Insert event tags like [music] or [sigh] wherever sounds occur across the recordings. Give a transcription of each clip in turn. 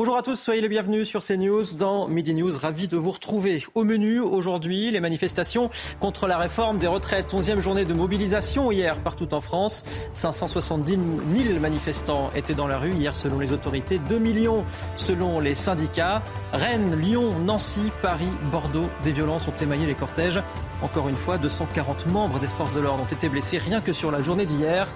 Bonjour à tous, soyez les bienvenus sur CNews dans Midi News. Ravi de vous retrouver. Au menu aujourd'hui, les manifestations contre la réforme des retraites. 11e journée de mobilisation hier partout en France. 570 000 manifestants étaient dans la rue hier selon les autorités. 2 millions selon les syndicats. Rennes, Lyon, Nancy, Paris, Bordeaux. Des violences ont émaillé les cortèges. Encore une fois, 240 membres des forces de l'ordre ont été blessés rien que sur la journée d'hier.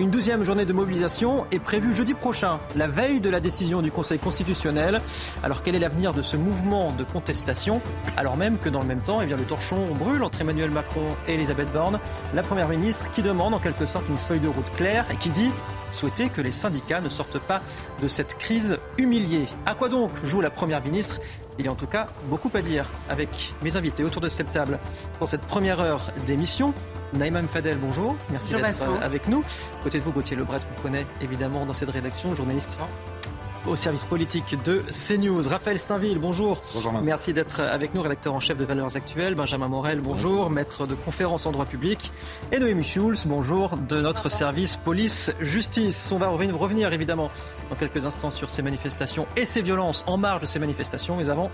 Une douzième journée de mobilisation est prévue jeudi prochain, la veille de la décision du Conseil constitutionnel. Alors quel est l'avenir de ce mouvement de contestation? Alors même que dans le même temps, eh bien, le torchon brûle entre Emmanuel Macron et Elisabeth Borne, la Première ministre qui demande en quelque sorte une feuille de route claire et qui dit souhaiter que les syndicats ne sortent pas de cette crise humiliée. À quoi donc joue la Première ministre? Il y a en tout cas beaucoup à dire avec mes invités autour de cette table pour cette première heure d'émission. Naïma Mfadel, bonjour. Merci d'être avec nous. Côté de vous, Gauthier Lebret, qu'on connaît évidemment dans cette rédaction, journaliste au service politique de CNews. Raphaël Steinville, bonjour. Bonjour, Vincent. Merci d'être avec nous, rédacteur en chef de Valeurs Actuelles. Benjamin Morel, bonjour. Maître de conférences en droit public. Et Noémie Schulz, bonjour, de notre service police-justice. On va revenir, revenir évidemment dans quelques instants sur ces manifestations et ces violences en marge de ces manifestations. Mais avant,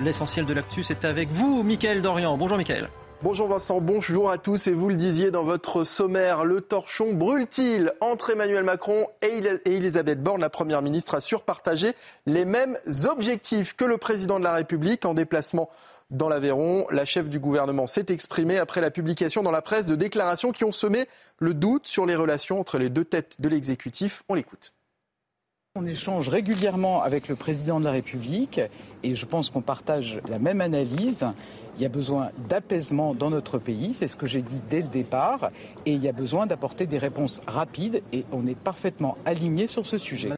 l'essentiel de l'actu, c'est avec vous, Mickaël Dorian. Bonjour, Mickaël. Bonjour Vincent, bonjour à tous. Et vous le disiez dans votre sommaire, le torchon brûle-t-il entre Emmanuel Macron et Elis- et Elisabeth Borne? La Première ministre a surpartagé les mêmes objectifs que le président de la République en déplacement dans l'Aveyron. La chef du gouvernement s'est exprimée après la publication dans la presse de déclarations qui ont semé le doute sur les relations entre les deux têtes de l'exécutif. On l'écoute. On échange régulièrement avec le président de la République et je pense qu'on partage la même analyse. Il y a besoin d'apaisement dans notre pays, c'est ce que j'ai dit dès le départ, et il y a besoin d'apporter des réponses rapides et on est parfaitement aligné sur ce sujet.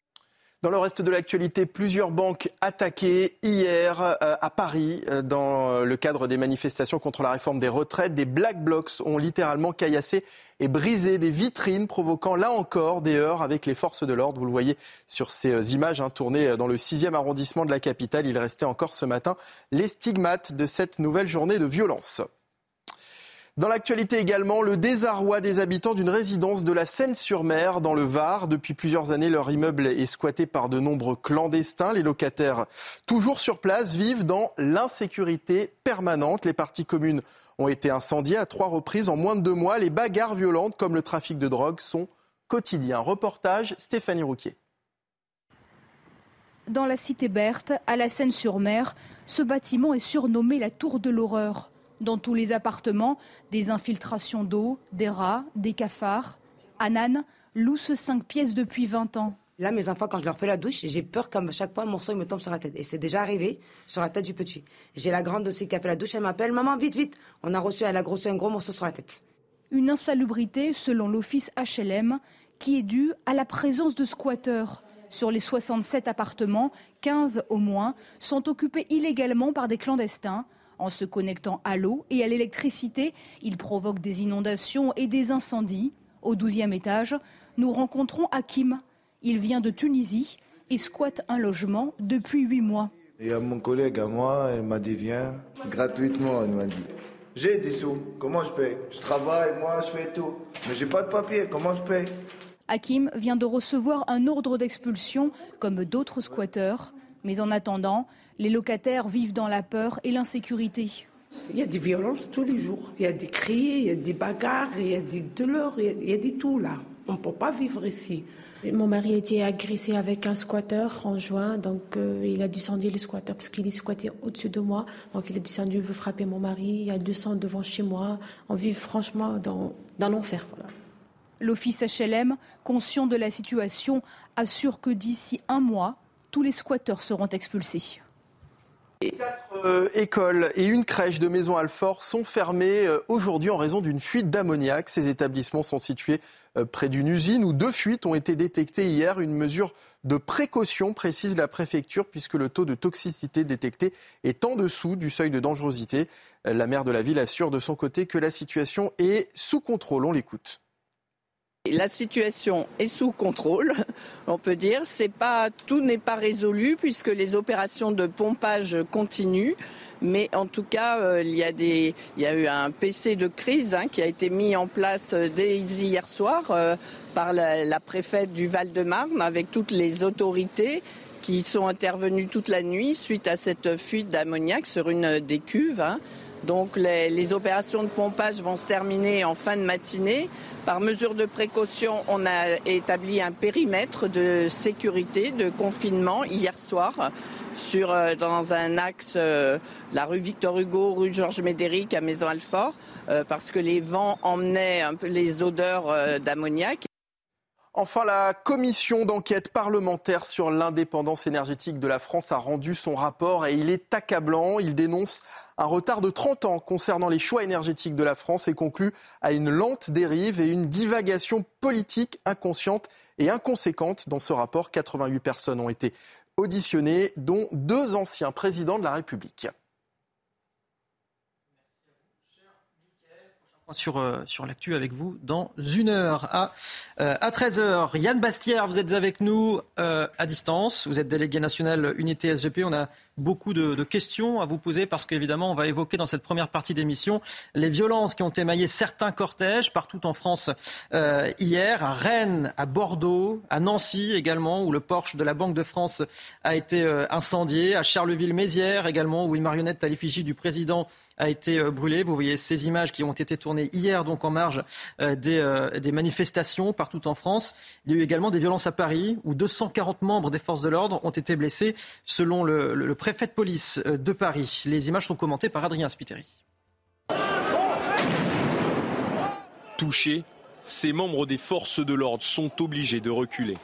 Dans le reste de l'actualité, plusieurs banques attaquées hier euh, à Paris euh, dans le cadre des manifestations contre la réforme des retraites. Des black blocs ont littéralement caillassé et brisé des vitrines, provoquant là encore des heurts avec les forces de l'ordre. Vous le voyez sur ces euh, images hein, tournées dans le 6e arrondissement de la capitale. Il restait encore ce matin les stigmates de cette nouvelle journée de violence. Dans l'actualité également, le désarroi des habitants d'une résidence de la Seine-sur-Mer dans le Var. Depuis plusieurs années, leur immeuble est squatté par de nombreux clandestins. Les locataires, toujours sur place, vivent dans l'insécurité permanente. Les parties communes ont été incendiées à trois reprises en moins de deux mois. Les bagarres violentes, comme le trafic de drogue, sont quotidiens. Reportage Stéphanie Rouquier. Dans la cité Berthe, à la Seine-sur-Mer, ce bâtiment est surnommé la Tour de l'horreur. Dans tous les appartements, des infiltrations d'eau, des rats, des cafards. Anan loue ce 5 pièces depuis 20 ans. Là, mes enfants, quand je leur fais la douche, j'ai peur qu'à chaque fois, un morceau il me tombe sur la tête. Et c'est déjà arrivé sur la tête du petit. J'ai la grande aussi qui a fait la douche, elle m'appelle Maman, vite, vite On a reçu, elle a grossi un gros morceau sur la tête. Une insalubrité, selon l'office HLM, qui est due à la présence de squatteurs. Sur les 67 appartements, 15 au moins sont occupés illégalement par des clandestins. En se connectant à l'eau et à l'électricité, ils provoquent des inondations et des incendies. Au 12e étage, nous rencontrons Hakim. Il vient de Tunisie et squatte un logement depuis 8 mois. Il y a mon collègue à moi, elle m'a dit viens, gratuitement, elle m'a dit. J'ai des sous, comment je paye? Je travaille, moi je fais tout. Mais j'ai pas de papier, comment je paye? Hakim vient de recevoir un ordre d'expulsion comme d'autres squatteurs. Mais en attendant, les locataires vivent dans la peur et l'insécurité. Il y a des violences tous les jours. Il y a des cris, il y a des bagarres, il y a des douleurs, il y a, il y a des tout là. On ne peut pas vivre ici. Mon mari a été agressé avec un squatteur en juin, donc euh, il a descendu le squatteur parce qu'il est squatté au-dessus de moi. Donc il est descendu, il veut frapper mon mari, il y a du sang devant chez moi. On vit franchement dans, dans l'enfer. Voilà. L'office HLM, conscient de la situation, assure que d'ici un mois, tous les squatteurs seront expulsés. Quatre euh, écoles et une crèche de Maison Alfort sont fermées euh, aujourd'hui en raison d'une fuite d'ammoniac. Ces établissements sont situés euh, près d'une usine où deux fuites ont été détectées hier. Une mesure de précaution, précise la préfecture, puisque le taux de toxicité détecté est en dessous du seuil de dangerosité. La maire de la ville assure de son côté que la situation est sous contrôle. On l'écoute. La situation est sous contrôle, on peut dire. Pas, tout n'est pas résolu puisque les opérations de pompage continuent. Mais en tout cas, euh, il, y a eu un PC de crise hein, qui a été mis en place euh, dès hier soir euh, par la, la, préfète du Val-de-Marne avec toutes les autorités qui sont intervenues toute la nuit suite à cette fuite d'ammoniac sur une des cuves. Hein. Donc les, opérations de pompage vont se terminer en fin de matinée. Par mesure de précaution, on a établi un périmètre de sécurité, de confinement hier soir sur, euh, dans un axe euh, la rue Victor Hugo, rue Georges Médéric à Maison-Alfort, euh, parce que les vents emmenaient un peu les odeurs d'ammoniac. Enfin, la commission d'enquête parlementaire sur l'indépendance énergétique de la France a rendu son rapport et il est accablant. Il dénonce un retard de 30 ans concernant les choix énergétiques de la France et conclut à une lente dérive et une divagation politique inconsciente et inconséquente. Dans ce rapport, 88 personnes ont été auditionnées, dont deux anciens présidents de la République. Sur, euh, sur l'actu avec vous dans une heure à, euh, à 13h. Yann Bastière, vous êtes avec nous euh, à distance. Vous êtes délégué national Unité SGP. On a beaucoup de, questions à vous poser parce qu'évidemment, on va évoquer dans cette première partie d'émission les violences qui ont émaillé certains cortèges partout en France euh, hier, à Rennes, à Bordeaux, à Nancy également, où le Porsche de la Banque de France a été incendié, à Charleville-Mézières également, où une marionnette à l'effigie du président a été euh, brûlé. Vous voyez ces images qui ont été tournées hier, donc en marge euh, des, euh, des, manifestations partout en France. Il y a eu également des violences à Paris, où 240 membres des forces de l'ordre ont été blessés, selon le, le, le préfet de police de Paris. Les images sont commentées par Adrien Spiteri. Touchés, ces membres des forces de l'ordre sont obligés de reculer.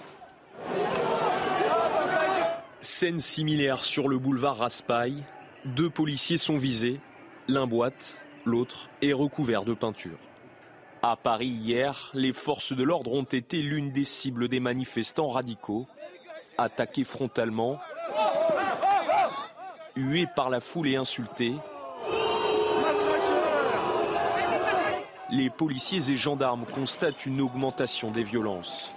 Scène similaire sur le boulevard Raspail. Deux policiers sont visés L'un boite, l'autre est recouvert de peinture. À Paris hier, les forces de l'ordre ont été l'une des cibles des manifestants radicaux, attaqués frontalement, hués par la foule et insultés. Les policiers et gendarmes constatent une augmentation des violences.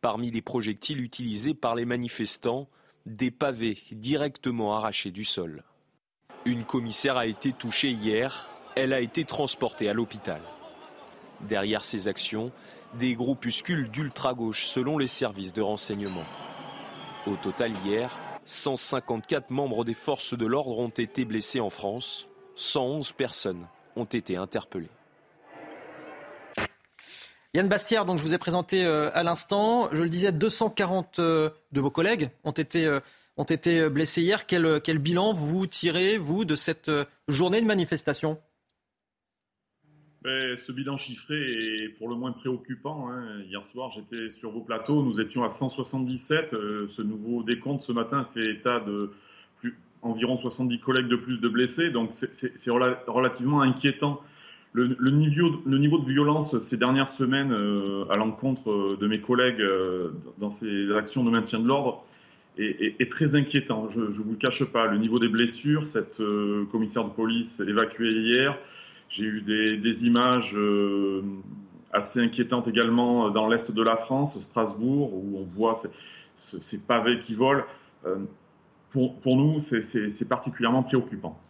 Parmi les projectiles utilisés par les manifestants, des pavés directement arrachés du sol. Une commissaire a été touchée hier. Elle a été transportée à l'hôpital. Derrière ces actions, des groupuscules d'ultra-gauche selon les services de renseignement. Au total hier, 154 membres des forces de l'ordre ont été blessés en France. 111 personnes ont été interpellées. Yann Bastière, donc je vous ai présenté euh, à l'instant, je le disais, 240 euh, de vos collègues ont été euh, ont été euh, blessés hier. Quel, euh, quel bilan vous tirez, vous, de cette euh, journée de manifestation? Ben, ce bilan chiffré est pour le moins préoccupant. Hein. Hier soir, j'étais sur vos plateaux, nous étions à 177. ce nouveau décompte ce matin fait état de plus, environ 70 collègues de plus de blessés, donc c'est relativement inquiétant. Le, niveau, de violence ces dernières semaines à l'encontre de mes collègues dans ces actions de maintien de l'ordre est, très inquiétant. Je ne vous le cache pas. Le niveau des blessures, cette euh, commissaire de police évacuée hier, j'ai eu des, images euh, assez inquiétantes également dans l'est de la France, Strasbourg, où on voit ces, pavés qui volent. Euh, pour, nous, c'est particulièrement préoccupant.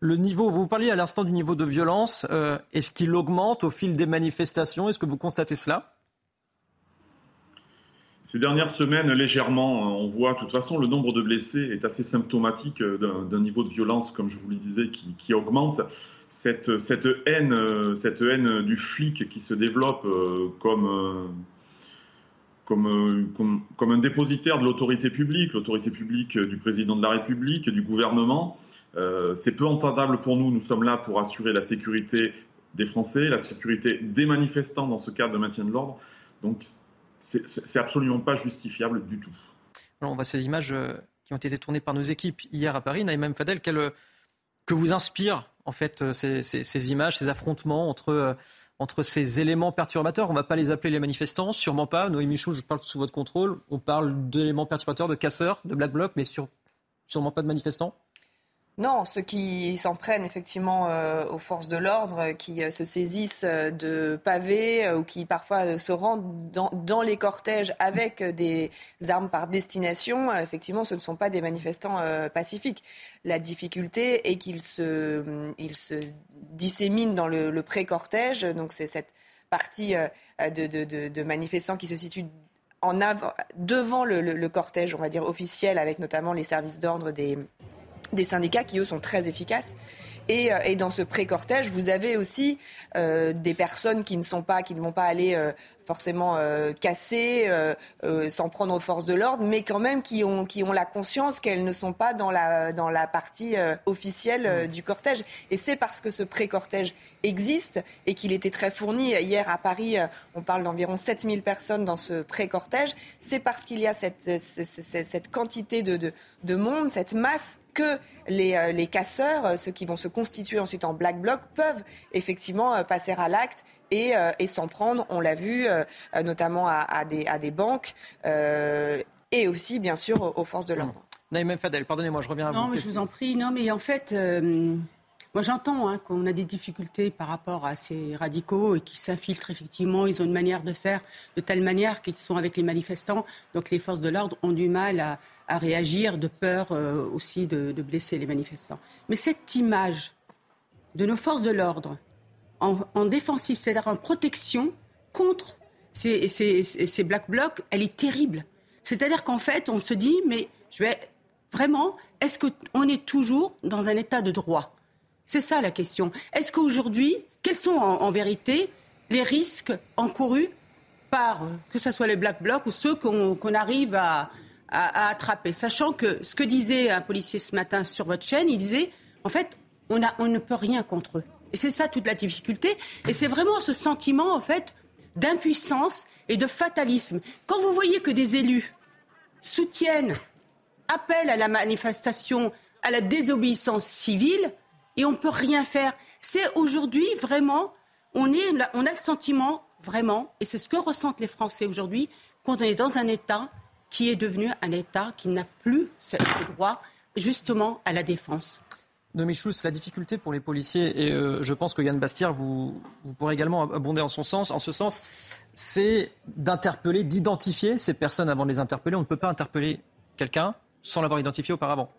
Le niveau, vous parliez à l'instant du niveau de violence, est-ce qu'il augmente au fil des manifestations? Est-ce que vous constatez cela? Ces dernières semaines, légèrement, on voit, de toute façon, le nombre de blessés est assez symptomatique d'un niveau de violence, comme je vous le disais, qui, augmente. Cette, haine, cette haine du flic qui se développe euh, comme, comme, un dépositaire de l'autorité publique, l'autorité publique du président de la République, du gouvernement, euh, c'est peu entendable pour nous. Nous sommes là pour assurer la sécurité des Français, la sécurité des manifestants dans ce cadre de maintien de l'ordre. Donc c'est absolument pas justifiable du tout. Alors on voit ces images euh, qui ont été tournées par nos équipes hier à Paris. Naïm Fadel, quelle, que vous inspire en fait ces, ces images, ces affrontements entre entre ces éléments perturbateurs? On ne va pas les appeler les manifestants, sûrement pas. Noémie Michou, je parle sous votre contrôle. On parle d'éléments perturbateurs, de casseurs, de black blocs, mais sûrement pas de manifestants. Non, ceux qui s'en prennent effectivement euh, aux forces de l'ordre, qui euh, se saisissent euh, de pavés ou qui parfois se rendent dans, les cortèges avec des armes par destination, effectivement, ce ne sont pas des manifestants pacifiques. La difficulté est qu'ils se, se disséminent dans le, pré-cortège, donc c'est cette partie de, manifestants qui se situent en avant, devant le cortège, on va dire officiel, avec notamment les services d'ordre des des syndicats qui, eux, sont très efficaces. Et, euh, dans ce pré-cortège, vous avez aussi euh, des personnes qui ne sont pas, qui ne vont pas aller euh, forcément euh, cassées, euh, euh, s'en prendre aux forces de l'ordre, mais quand même qui ont, qui ont la conscience qu'elles ne sont pas dans la, dans la partie officielle du cortège. Et c'est parce que ce pré-cortège existe et qu'il était très fourni. Hier à Paris, on parle d'environ 7000 personnes dans ce pré-cortège. C'est parce qu'il y a cette, cette, cette quantité de, de, de, monde, cette masse, que les, les casseurs, ceux qui vont se constituer ensuite en black bloc, peuvent effectivement passer à l'acte euh, et, s'en prendre, on l'a vu, euh, notamment à, des, à, des, banques euh, et aussi, bien sûr, aux, forces de l'ordre. Mmh. Naïm Fadel, pardonnez-moi, je reviens à vous. Non, mais je vous en prie. Non, mais en fait, moi j'entends hein, qu'on a des difficultés par rapport à ces radicaux et qui s'infiltrent effectivement. Ils ont une manière de faire de telle manière qu'ils sont avec les manifestants. Donc les forces de l'ordre ont du mal à, réagir de peur aussi de, de blesser les manifestants. Mais cette image de nos forces de l'ordre en, en défensif, c'est-à-dire en protection contre ces, black blocs, elle est terrible. C'est-à-dire qu'en fait, on se dit, mais je vais vraiment, est-ce qu'on est toujours dans un état de droit? C'est ça la question. Est-ce qu'aujourd'hui, quels sont en, vérité les risques encourus par, que ce soit les black blocs ou ceux qu'on arrive à, attraper? Sachant que ce que disait un policier ce matin sur votre chaîne, il disait, en fait, on ne peut rien contre eux. C'est ça toute la difficulté. Et c'est vraiment ce sentiment, en fait, d'impuissance et de fatalisme. Quand vous voyez que des élus soutiennent, appellent à la manifestation, à la désobéissance civile, et on ne peut rien faire, c'est aujourd'hui vraiment, on, on a le sentiment, vraiment, et c'est ce que ressentent les Français aujourd'hui, qu'on est dans un État qui est devenu un État qui n'a plus ce droit justement à la défense. Nomi Schulz, la difficulté pour les policiers, et euh, je pense que Yann Bastière, vous, vous pourrez également abonder en ce sens, c'est d'interpeller, d'identifier ces personnes avant de les interpeller. On ne peut pas interpeller quelqu'un sans l'avoir identifié auparavant.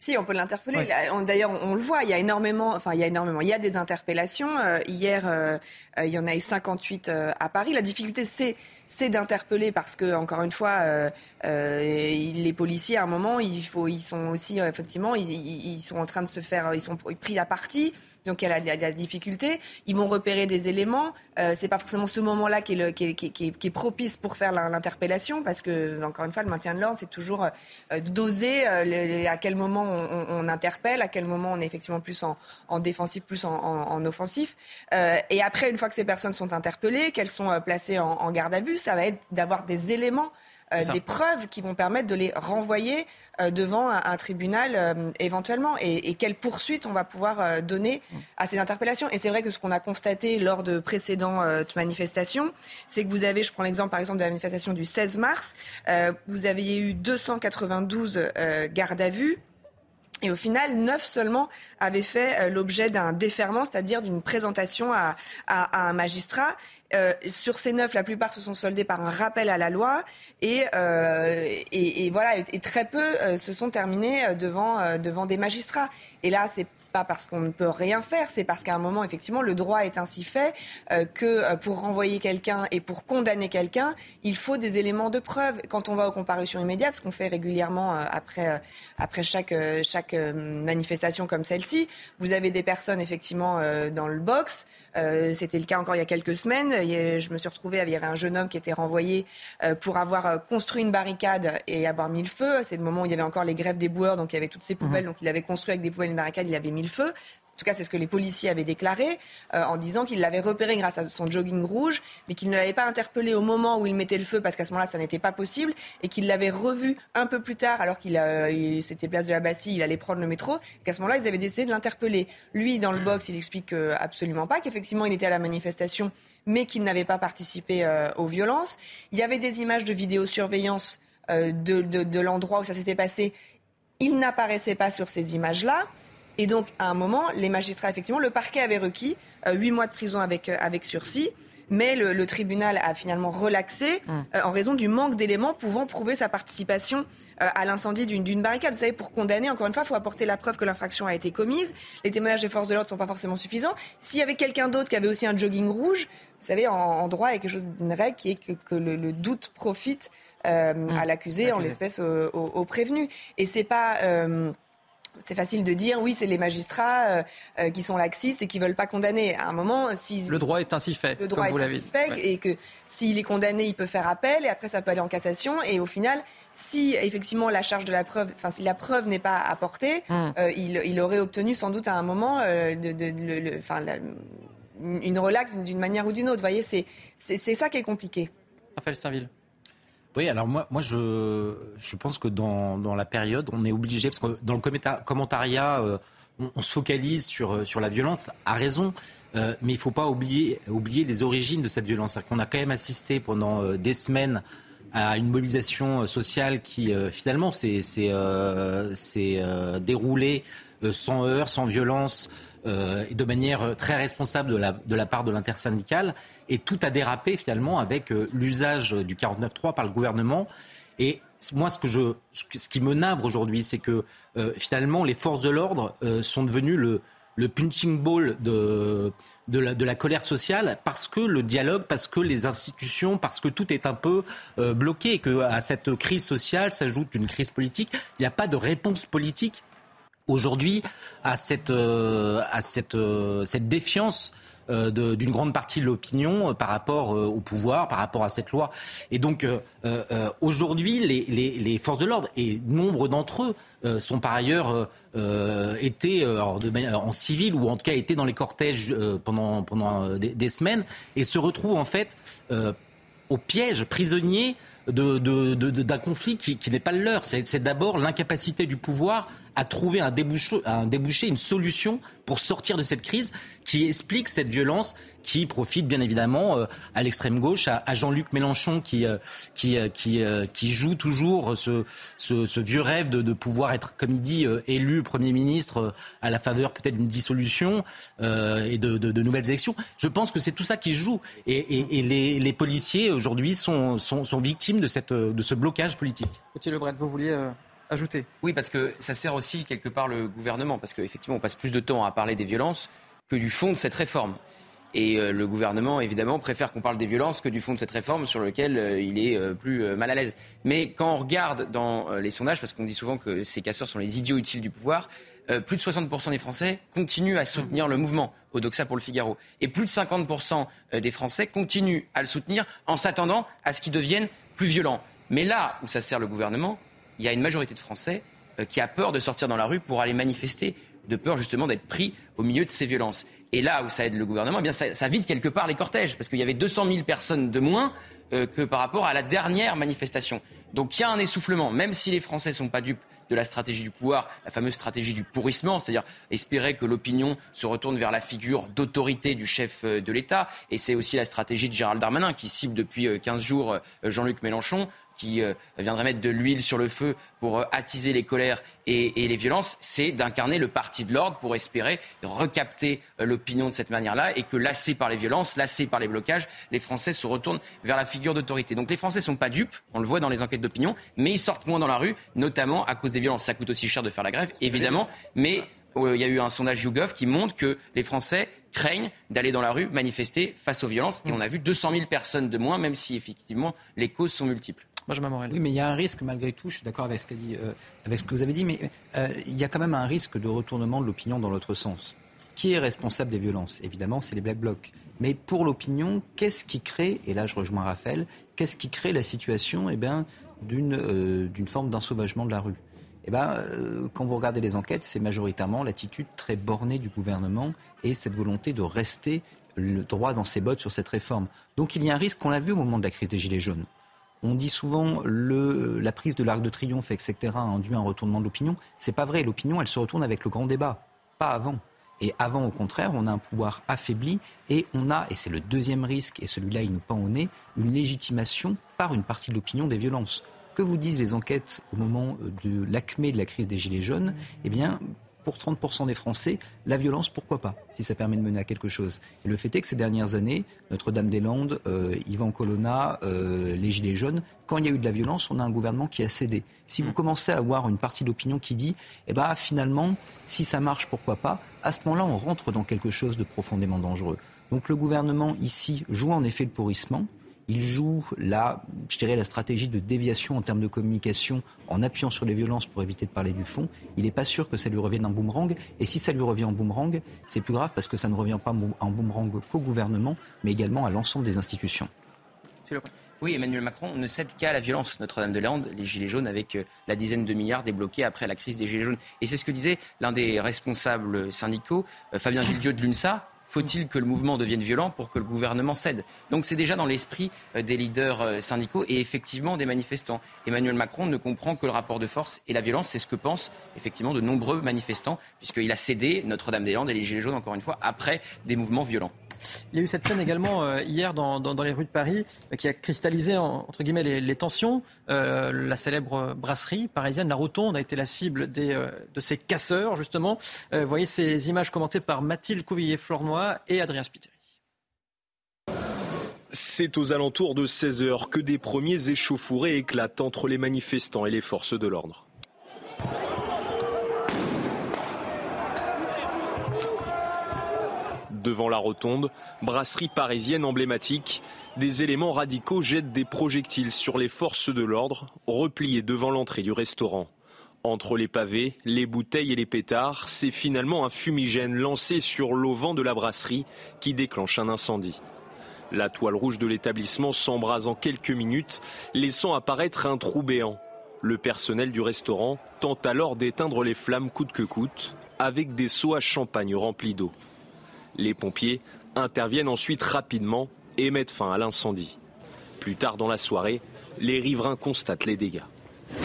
Si, on peut l'interpeller. D'ailleurs, on, le voit, il y a énormément, enfin, il y a énormément, il y a des interpellations. Euh, hier, euh, euh, il y en a eu 58 à Paris. La difficulté, c'est, c'est d'interpeller parce que, encore une fois, les policiers, à un moment, il faut, ils sont aussi, effectivement, ils, ils, sont en train de se faire, ils sont pris à partie donc il y a la, difficulté. Ils vont repérer des éléments. Euh, c'est pas forcément ce moment-là qui, est, propice pour faire l'interpellation, parce que encore une fois, le maintien de l'ordre, c'est toujours euh, d'oser euh, à quel moment on, interpelle, à quel moment on est effectivement plus en, défensif, plus en, offensif. Euh, et après, une fois que ces personnes sont interpellées, qu'elles sont placées en garde à vue, ça va être d'avoir des éléments euh, des preuves qui vont permettre de les renvoyer euh, devant un, tribunal euh, éventuellement et, quelles poursuites on va pouvoir donner à ces interpellations. Et c'est vrai que ce qu'on a constaté lors de précédentes manifestations, c'est que vous avez, je prends l'exemple par exemple de la manifestation du 16 mars, vous avez eu 292 gardes à vue. Et au final, neuf seulement avaient fait l'objet d'un déferment, c'est-à-dire d'une présentation à, un magistrat. Euh, sur ces neuf, la plupart se sont soldés par un rappel à la loi et, euh, voilà, et, très peu euh, se sont terminés devant, devant des magistrats. Et là, c'est pas parce qu'on ne peut rien faire, c'est parce qu'à un moment, effectivement, le droit est ainsi fait euh, que euh, pour renvoyer quelqu'un et pour condamner quelqu'un, il faut des éléments de preuve. Quand on va aux comparutions immédiates, ce qu'on fait régulièrement euh, après, après chaque, chaque manifestation comme celle-ci, vous avez des personnes, effectivement, dans le box. C'était le cas encore il y a quelques semaines. Je me suis retrouvée, il y avait un jeune homme qui était renvoyé pour avoir construit une barricade et avoir mis le feu. C'est le moment où il y avait encore les grèves des boueurs, donc il y avait toutes ces poubelles. Mmh. Donc il avait construit avec des poubelles une barricade, il avait mis le feu. tout cas c'est ce que les policiers avaient déclaré, euh, en disant qu'il l'avait repéré grâce à son jogging rouge, mais qu'il ne l'avait pas interpellé au moment où il mettait le feu, parce qu'à ce moment-là, ça n'était pas possible, et qu'il l'avait revu un peu plus tard, alors qu'il euh, s'était place de la Bastille, il allait prendre le métro, qu'à ce moment-là, ils avaient décidé de l'interpeller. Lui, dans le box, il explique absolument pas, qu'effectivement, il était à la manifestation, mais qu'il n'avait pas participé aux violences. Il y avait des images de vidéosurveillance de, de, de l'endroit où ça s'était passé il n'apparaissait pas sur ces images-là. Et donc, à un moment, les magistrats, effectivement, le parquet avait requis euh, huit mois de prison avec, euh, avec sursis. Mais le, tribunal a finalement relaxé hum. euh, en raison du manque d'éléments pouvant prouver sa participation à l'incendie d'une barricade. Vous savez, pour condamner, encore une fois, il faut apporter la preuve que l'infraction a été commise. Les témoignages des forces de l'ordre ne sont pas forcément suffisants. S'il y avait quelqu'un d'autre qui avait aussi un jogging rouge, vous savez, en, droit, il y a quelque chose d'une règle qui est que, le, doute profite hum. à l'accusé, en l'espèce au, au, prévenu. Et c'est pas c'est facile de dire oui, c'est les magistrats euh, euh, qui sont laxistes et qui veulent pas condamner. À un moment, si le droit est ainsi fait, le droit comme est ainsi fait, et que s'il est condamné, il peut faire appel et après ça peut aller en cassation. Et au final, si effectivement la charge de la preuve, enfin si la preuve n'est pas apportée, hum. euh, il, aurait obtenu sans doute à un moment de, une relaxe d'une manière ou d'une autre. Vous voyez, c'est c'est ça qui est compliqué. Raphaël Stainville. Oui, alors moi, moi je, je pense que dans, dans la période, on est obligé, parce que dans le commentariat, euh, on, se focalise sur, euh, sur la violence, à raison, euh, mais il ne faut pas oublier, oublier les origines de cette violence. On a quand même assisté pendant des semaines à une mobilisation sociale qui, finalement, s'est déroulée sans heurts, sans violence, et de manière très responsable de la, de la part de l'intersyndicale. Et tout a dérapé finalement avec euh, l'usage du 49.3 par le gouvernement. Et moi, ce, que je, ce qui me navre aujourd'hui, c'est que euh, finalement, les forces de l'ordre euh, sont devenues le, punching ball de, de, la, colère sociale parce que le dialogue, parce que les institutions, parce que tout est un peu bloqué et qu'à cette crise sociale s'ajoute une crise politique. Il n'y a pas de réponse politique aujourd'hui à cette, à cette, cette défiance d'une grande partie de l'opinion euh, par rapport euh, au pouvoir, par rapport à cette loi. Et donc aujourd'hui, les, forces de l'ordre, et nombre d'entre eux sont par ailleurs été en civil ou en tout cas étaient dans les cortèges pendant, pendant des, semaines et se retrouvent en fait au piège, prisonniers d'un conflit qui, qui n'est pas le leur. C'est d'abord l'incapacité du pouvoir à trouver un débouché, un débouché, une solution pour sortir de cette crise qui explique cette violence qui profite bien évidemment euh, à l'extrême gauche, à, Jean-Luc Mélenchon qui, euh, qui, euh, qui, qui, joue toujours ce, ce, vieux rêve de, de, pouvoir être, comme il dit, élu Premier ministre à la faveur peut-être d'une dissolution et de, de, nouvelles élections. Je pense que c'est tout ça qui joue. Et, et, les, les, policiers aujourd'hui sont, sont, sont, victimes de, cette, de ce blocage politique. Gauthier Lebret, vous vouliez ajouter. Oui, parce que ça sert aussi quelque part le gouvernement, parce qu'effectivement, on passe plus de temps à parler des violences que du fond de cette réforme. Et euh, le gouvernement, évidemment, préfère qu'on parle des violences que du fond de cette réforme sur lequel euh, il est euh, plus mal à l'aise. Mais quand on regarde dans les sondages, parce qu'on dit souvent que ces casseurs sont les idiots utiles du pouvoir, plus de 60% des Français continuent à soutenir le mouvement, au Doxa pour le Figaro. Et plus de 50% des Français continuent à le soutenir en s'attendant à ce qu'il devienne plus violent. Mais là où ça sert le gouvernement, il y a une majorité de Français euh, qui a peur de sortir dans la rue pour aller manifester, de peur justement d'être pris au milieu de ces violences. Et là où ça aide le gouvernement, eh bien ça, vide quelque part les cortèges, parce qu'il y avait 200 000 personnes de moins euh, que par rapport à la dernière manifestation. Donc il y a un essoufflement, même si les Français ne sont pas dupes de la stratégie du pouvoir, la fameuse stratégie du pourrissement, c'est-à-dire espérer que l'opinion se retourne vers la figure d'autorité du chef euh, de l'État. Et c'est aussi la stratégie de Gérald Darmanin qui cible depuis 15 jours Jean-Luc Mélenchon qui euh, viendrait mettre de l'huile sur le feu pour euh, attiser les colères et, les violences, c'est d'incarner le parti de l'ordre pour espérer recapter euh, l'opinion de cette manière-là et que, lassés par les violences, lassés par les blocages, les Français se retournent vers la figure d'autorité. Donc les Français ne sont pas dupes, on le voit dans les enquêtes d'opinion, mais ils sortent moins dans la rue, notamment à cause des violences. Ça coûte aussi cher de faire la grève, évidemment, mais il y a eu un sondage YouGov qui montre que les Français craignent d'aller dans la rue manifester face aux violences. Et on a vu 200 000 personnes de moins, même si effectivement les causes sont multiples. Oui, mais il y a un risque malgré tout, je suis d'accord avec, ce euh, que vous avez dit, mais euh, il y a quand même un risque de retournement de l'opinion dans l'autre sens. Qui est responsable des violences? Évidemment, c'est les Black Blocs. Mais pour l'opinion, qu'est-ce qui crée, et là je rejoins Raphaël, qu'est-ce qui crée la situation eh d'une euh, forme d'ensauvagement de la rue? Eh ben, quand vous regardez les enquêtes, c'est majoritairement l'attitude très bornée du gouvernement et cette volonté de rester le droit dans ses bottes sur cette réforme. Donc il y a un risque qu'on l'a vu au moment de la crise des Gilets jaunes. On dit souvent le, la prise de l'Arc de Triomphe, etc., a induit un retournement de l'opinion. C'est pas vrai. L'opinion, elle se retourne avec le grand débat, pas avant. Et avant, au contraire, on a un pouvoir affaibli et on a, et c'est le deuxième risque, et celui-là, il nous pend au nez, une légitimation par une partie de l'opinion des violences. Que vous disent les enquêtes au moment de l'acmé de la crise des Gilets jaunes? Eh bien, pour 30% des Français, la violence, pourquoi pas, si ça permet de mener à quelque chose. Et le fait est que ces dernières années, Notre-Dame-des-Landes, euh, Yvan Colonna, euh, les Gilets jaunes, quand il y a eu de la violence, on a un gouvernement qui a cédé. Si vous commencez à avoir une partie de l'opinion qui dit, eh ben, finalement, si ça marche, pourquoi pas, à ce moment-là, on rentre dans quelque chose de profondément dangereux. Donc le gouvernement, ici, joue en effet le pourrissement. Il joue la, stratégie de déviation en termes de communication en appuyant sur les violences pour éviter de parler du fond. Il n'est pas sûr que ça lui revienne en boomerang. Et si ça lui revient en boomerang, c'est plus grave parce que ça ne revient pas en boomerang qu'au gouvernement, mais également à l'ensemble des institutions. Oui, Emmanuel Macron ne cède qu'à la violence. Notre-Dame-de-Lande, les Gilets jaunes, avec euh, la dizaine de milliards débloqués après la crise des Gilets jaunes. Et c'est ce que disait l'un des responsables syndicaux, euh, Fabien Villedieu de l'UNSA, faut-il que le mouvement devienne violent pour que le gouvernement cède? Donc c'est déjà dans l'esprit euh, des leaders euh, syndicaux et effectivement des manifestants. Emmanuel Macron ne comprend que le rapport de force et la violence, c'est ce que pensent effectivement de nombreux manifestants, puisqu'il a cédé Notre-Dame-des-Landes et les Gilets jaunes, encore une fois, après des mouvements violents. Il y a eu cette scène également euh, hier dans, les rues de Paris euh, qui a cristallisé entre guillemets les, tensions. Euh, la célèbre brasserie parisienne, la Rotonde, a été la cible de ces casseurs justement. vous voyez ces images commentées par Mathilde Couvillier-Flornois et Adrien Spiteri. C'est aux alentours de 16 heures que des premiers échauffourés éclatent entre les manifestants et les forces de l'ordre. Devant la rotonde, brasserie parisienne emblématique, des éléments radicaux jettent des projectiles sur les forces de l'ordre, repliées devant l'entrée du restaurant. Entre les pavés, les bouteilles et les pétards, c'est finalement un fumigène lancé sur l'auvent de la brasserie qui déclenche un incendie. La toile rouge de l'établissement s'embrase en quelques minutes, laissant apparaître un trou béant. Le personnel du restaurant tente alors d'éteindre les flammes coûte que coûte, avec des seaux à champagne remplis d'eau. Les pompiers interviennent ensuite rapidement et mettent fin à l'incendie. Plus tard dans la soirée, les riverains constatent les dégâts.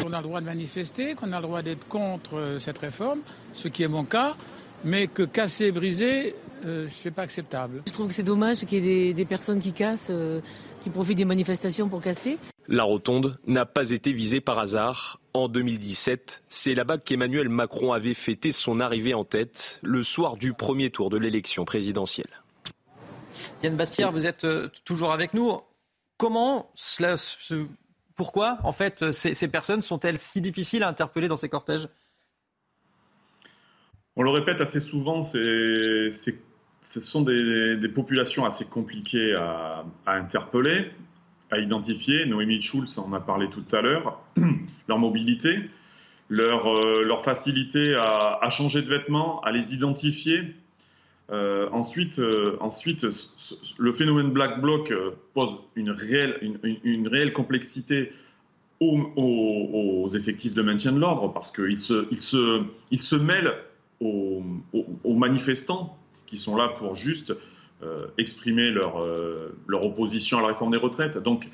On a le droit de manifester, qu'on a le droit d'être contre euh, cette réforme, ce qui est mon cas, mais que casser et briser, euh, c'est pas acceptable. Je trouve que c'est dommage qu'il y ait des, personnes qui cassent, euh, qui profitent des manifestations pour casser. La rotonde n'a pas été visée par hasard. En 2017, c'est là-bas qu'Emmanuel Macron avait fêté son arrivée en tête le soir du premier tour de l'élection présidentielle. Yann Bastière, vous êtes euh, toujours avec nous. Comment cela pourquoi, en fait, ces, personnes sont-elles si difficiles à interpeller dans ces cortèges? On le répète assez souvent, ce sont des, populations assez compliquées à interpeller à identifier. Noémie Schulz en a parlé tout à l'heure. [clears throat] leur mobilité, leur, euh, leur facilité à, changer de vêtements, à les identifier. Euh, ensuite, euh, ensuite, le phénomène Black Bloc pose une réelle, une, réelle complexité aux, effectifs de maintien de l'ordre parce qu'ils se, il se, il se mêlent aux, manifestants qui sont là pour juste exprimer leur, euh, leur opposition à la réforme des retraites. Donc,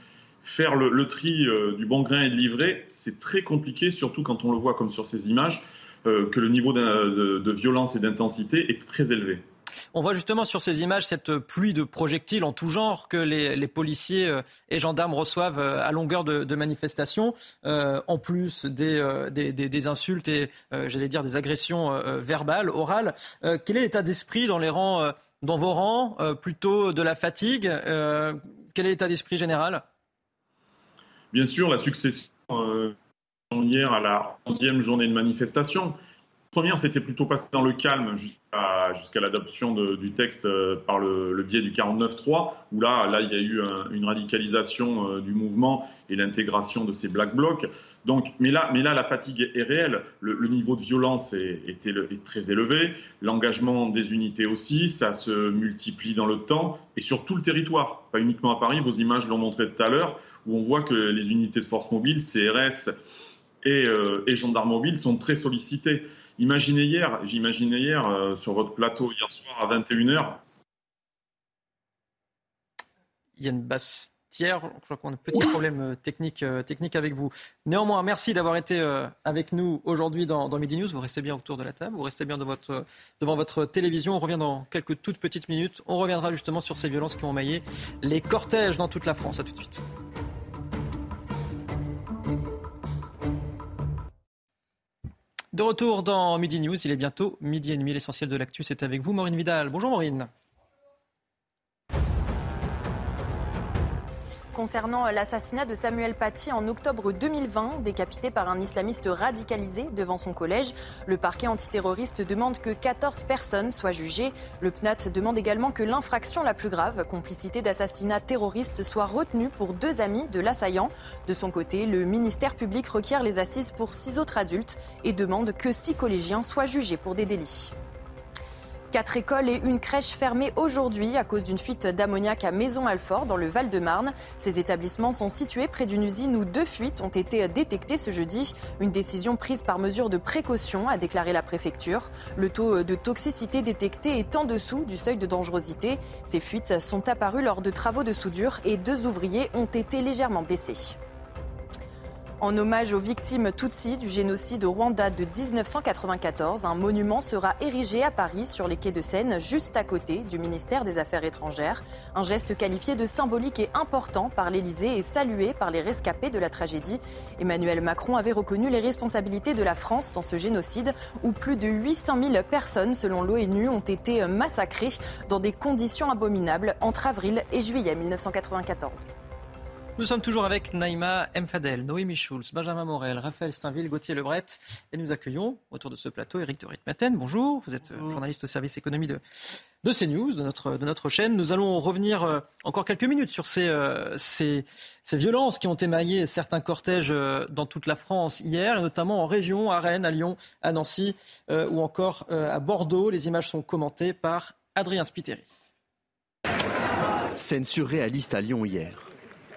faire le, tri euh, du bon grain et de livrer, c'est très compliqué, surtout quand on le voit comme sur ces images, que le niveau de, violence et d'intensité est très élevé. On voit justement sur ces images cette pluie de projectiles en tout genre que les, policiers et gendarmes reçoivent à longueur de, manifestations, en plus des, insultes et, j'allais dire, des agressions verbales, orales. quel est l'état d'esprit dans les rangs dans vos rangs euh, Plutôt de la fatigue euh, Quel est l'état d'esprit général? Bien sûr, la succession euh, hier à la 11e journée de manifestation. La première, c'était plutôt passé dans le calme jusqu'à l'adoption du texte par le, biais du 49-3, où là, là, il y a eu une radicalisation du mouvement et l'intégration de ces black blocs. Donc, mais là, mais là, la fatigue est réelle. Le, niveau de violence est, très élevé. L'engagement des unités aussi, ça se multiplie dans le temps et sur tout le territoire. Pas uniquement à Paris. Vos images l'ont montré tout à l'heure, où on voit que les unités de force mobile, CRS et, et gendarmes mobiles sont très sollicités. Imaginez hier, j'imaginais hier sur votre plateau hier soir à 21h. Yann Bastien Thiers, je crois qu'on a un petit problème euh, technique, euh, technique avec vous. Néanmoins, merci d'avoir été euh, avec nous aujourd'hui dans, Midi News. Vous restez bien autour de la table, vous restez bien votre, devant votre télévision. On revient dans quelques toutes petites minutes. On reviendra justement sur ces violences qui ont maillé les cortèges dans toute la France. À tout de suite. De retour dans Midi News, il est bientôt midi et demi. L'essentiel de l'actu, c'est avec vous, Maureen Vidal. Bonjour Maureen. Concernant l'assassinat de Samuel Paty en octobre 2020, décapité par un islamiste radicalisé devant son collège. Le parquet antiterroriste demande que 14 personnes soient jugées. Le PNAT demande également que l'infraction la plus grave, complicité d'assassinat terroriste, soit retenue pour deux amis de l'assaillant. De son côté, le ministère public requiert les assises pour six autres adultes et demande que six collégiens soient jugés pour des délits. Quatre écoles et une crèche fermées aujourd'hui à cause d'une fuite d'ammoniac à Maison-Alfort dans le Val-de-Marne. Ces établissements sont situés près d'une usine où deux fuites ont été détectées ce jeudi. Une décision prise par mesure de précaution, a déclaré la préfecture. Le taux de toxicité détecté est en dessous du seuil de dangerosité. Ces fuites sont apparues lors de travaux de soudure et deux ouvriers ont été légèrement blessés. En hommage aux victimes Tutsi du génocide au Rwanda de 1994, un monument sera érigé à Paris sur les quais de Seine, juste à côté du ministère des Affaires étrangères. Un geste qualifié de symbolique et important par l'Élysée et salué par les rescapés de la tragédie. Emmanuel Macron avait reconnu les responsabilités de la France dans ce génocide où plus de 800 000 personnes, selon l'ONU, ont été massacrées dans des conditions abominables entre avril et juillet 1994. Nous sommes toujours avec Naïma Mfadel, Noémie Schulz, Benjamin Morel, Raphaël Steinville, Gauthier Lebret. Et nous accueillons autour de ce plateau Eric de Ritmaten. Bonjour, vous êtes euh, journaliste au service économie de, de CNews, de notre, de notre chaîne. Nous allons revenir euh, encore quelques minutes sur ces, euh, ces, ces, violences qui ont émaillé certains cortèges dans toute la France hier, et notamment en région, à Rennes, à Lyon, à Nancy ou encore à Bordeaux. Les images sont commentées par Adrien Spiteri. Scène surréaliste à Lyon hier.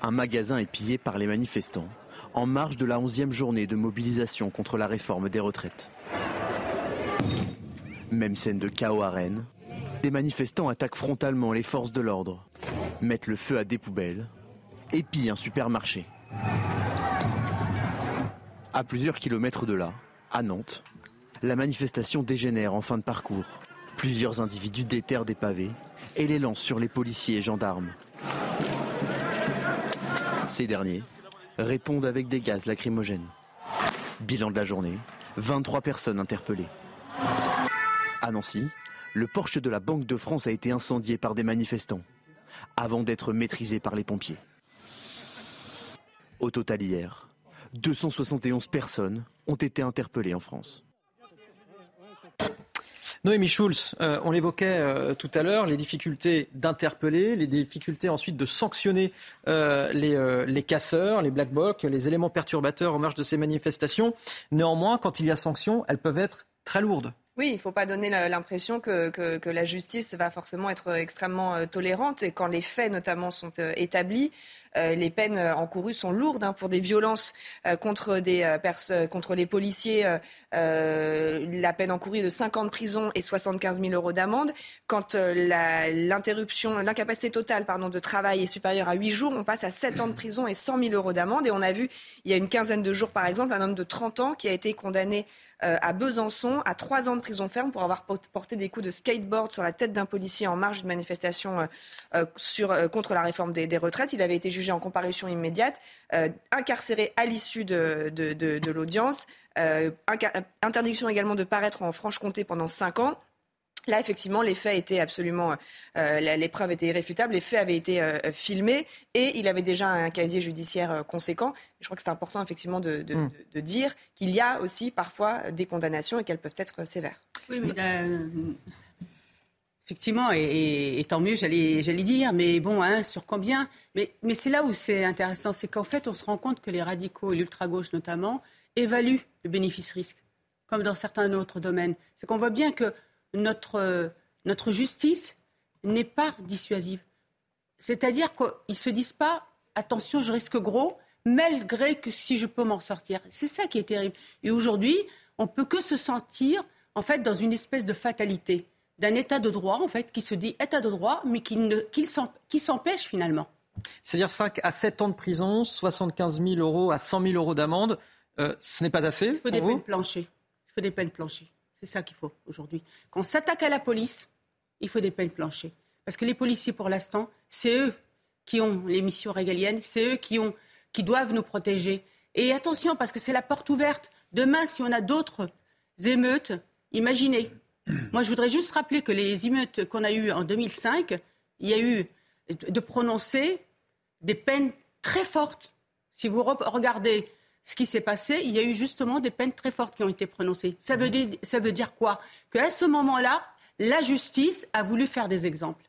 Un magasin est pillé par les manifestants en marge de la 11e journée de mobilisation contre la réforme des retraites. Même scène de chaos à Rennes. Des manifestants attaquent frontalement les forces de l'ordre, mettent le feu à des poubelles et pillent un supermarché. À plusieurs kilomètres de là, à Nantes, la manifestation dégénère en fin de parcours. Plusieurs individus déterrent des pavés et les lancent sur les policiers et gendarmes. Ces derniers répondent avec des gaz lacrymogènes. Bilan de la journée, 23 personnes interpellées. À Nancy, le porche de la Banque de France a été incendié par des manifestants, avant d'être maîtrisé par les pompiers. Au total hier, 271 personnes ont été interpellées en France. Noémie Schulz, euh, on l'évoquait euh, tout à l'heure, les difficultés d'interpeller, les difficultés ensuite de sanctionner euh, les, les, casseurs, les black blocs, les éléments perturbateurs en marge de ces manifestations. Néanmoins, quand il y a sanction, elles peuvent être très lourdes. Oui, il ne faut pas donner l'impression que, que, la justice va forcément être extrêmement tolérante. Et quand les faits, notamment, sont établis, euh, les peines euh, encourues sont lourdes hein, pour des violences euh, contre, des, les policiers. la peine encourue est de 5 ans de prison et 75 000 euros d'amende. Quand l'interruption, l'incapacité totale pardon, de travail est supérieure à 8 jours, on passe à 7 ans de prison et 100 000 euros d'amende. Et on a vu, il y a une quinzaine de jours, par exemple, un homme de 30 ans qui a été condamné à Besançon à 3 ans de prison ferme pour avoir porté des coups de skateboard sur la tête d'un policier en marge d'une manifestation sur, contre la réforme des, retraites. Il avait été jugé en comparution immédiate, euh, incarcéré à l'issue de, l'audience, euh, interdiction également de paraître en Franche-Comté pendant cinq ans. Là, effectivement, les faits étaient absolument, euh, l'épreuve était irréfutable, les faits avaient été filmés et il avait déjà un casier judiciaire conséquent. Je crois que c'est important, effectivement, de, de, dire qu'il y a aussi parfois des condamnations et qu'elles peuvent être sévères. Oui, mais Effectivement, et, tant mieux, j'allais, dire, mais bon, hein, sur combien? Mais, mais c'est là où c'est intéressant, c'est qu'en fait, on se rend compte que les radicaux et l'ultra-gauche notamment évaluent le bénéfice-risque, comme dans certains autres domaines. C'est qu'on voit bien que notre, notre justice n'est pas dissuasive. C'est-à-dire qu'ils ne se disent pas, attention, je risque gros, malgré que si je peux m'en sortir. C'est ça qui est terrible. Et aujourd'hui, on peut que se sentir, en fait, dans une espèce de fatalité, d'un état de droit, en fait, qui se dit état de droit, mais qui, ne, qui s'empêche finalement. C'est-à-dire 5 à 7 ans de prison, 75 000 euros à 100 000 euros d'amende. Euh, ce n'est pas assez Il faut des peines planchées. Il faut des peines planchées. C'est ça qu'il faut aujourd'hui. Quand on s'attaque à la police, il faut des peines planchées. Parce que les policiers, pour l'instant, c'est eux qui ont les missions régaliennes, c'est eux qui, ont, qui doivent nous protéger. Et attention, parce que c'est la porte ouverte. Demain, si on a d'autres émeutes, imaginez. Moi, je voudrais juste rappeler que les émeutes qu'on a eues en 2005, il y a eu de prononcer des peines très fortes. Si vous regardez ce qui s'est passé, il y a eu justement des peines très fortes qui ont été prononcées. Ça veut dire, ça veut dire quoi? Qu'à ce moment-là, la justice a voulu faire des exemples.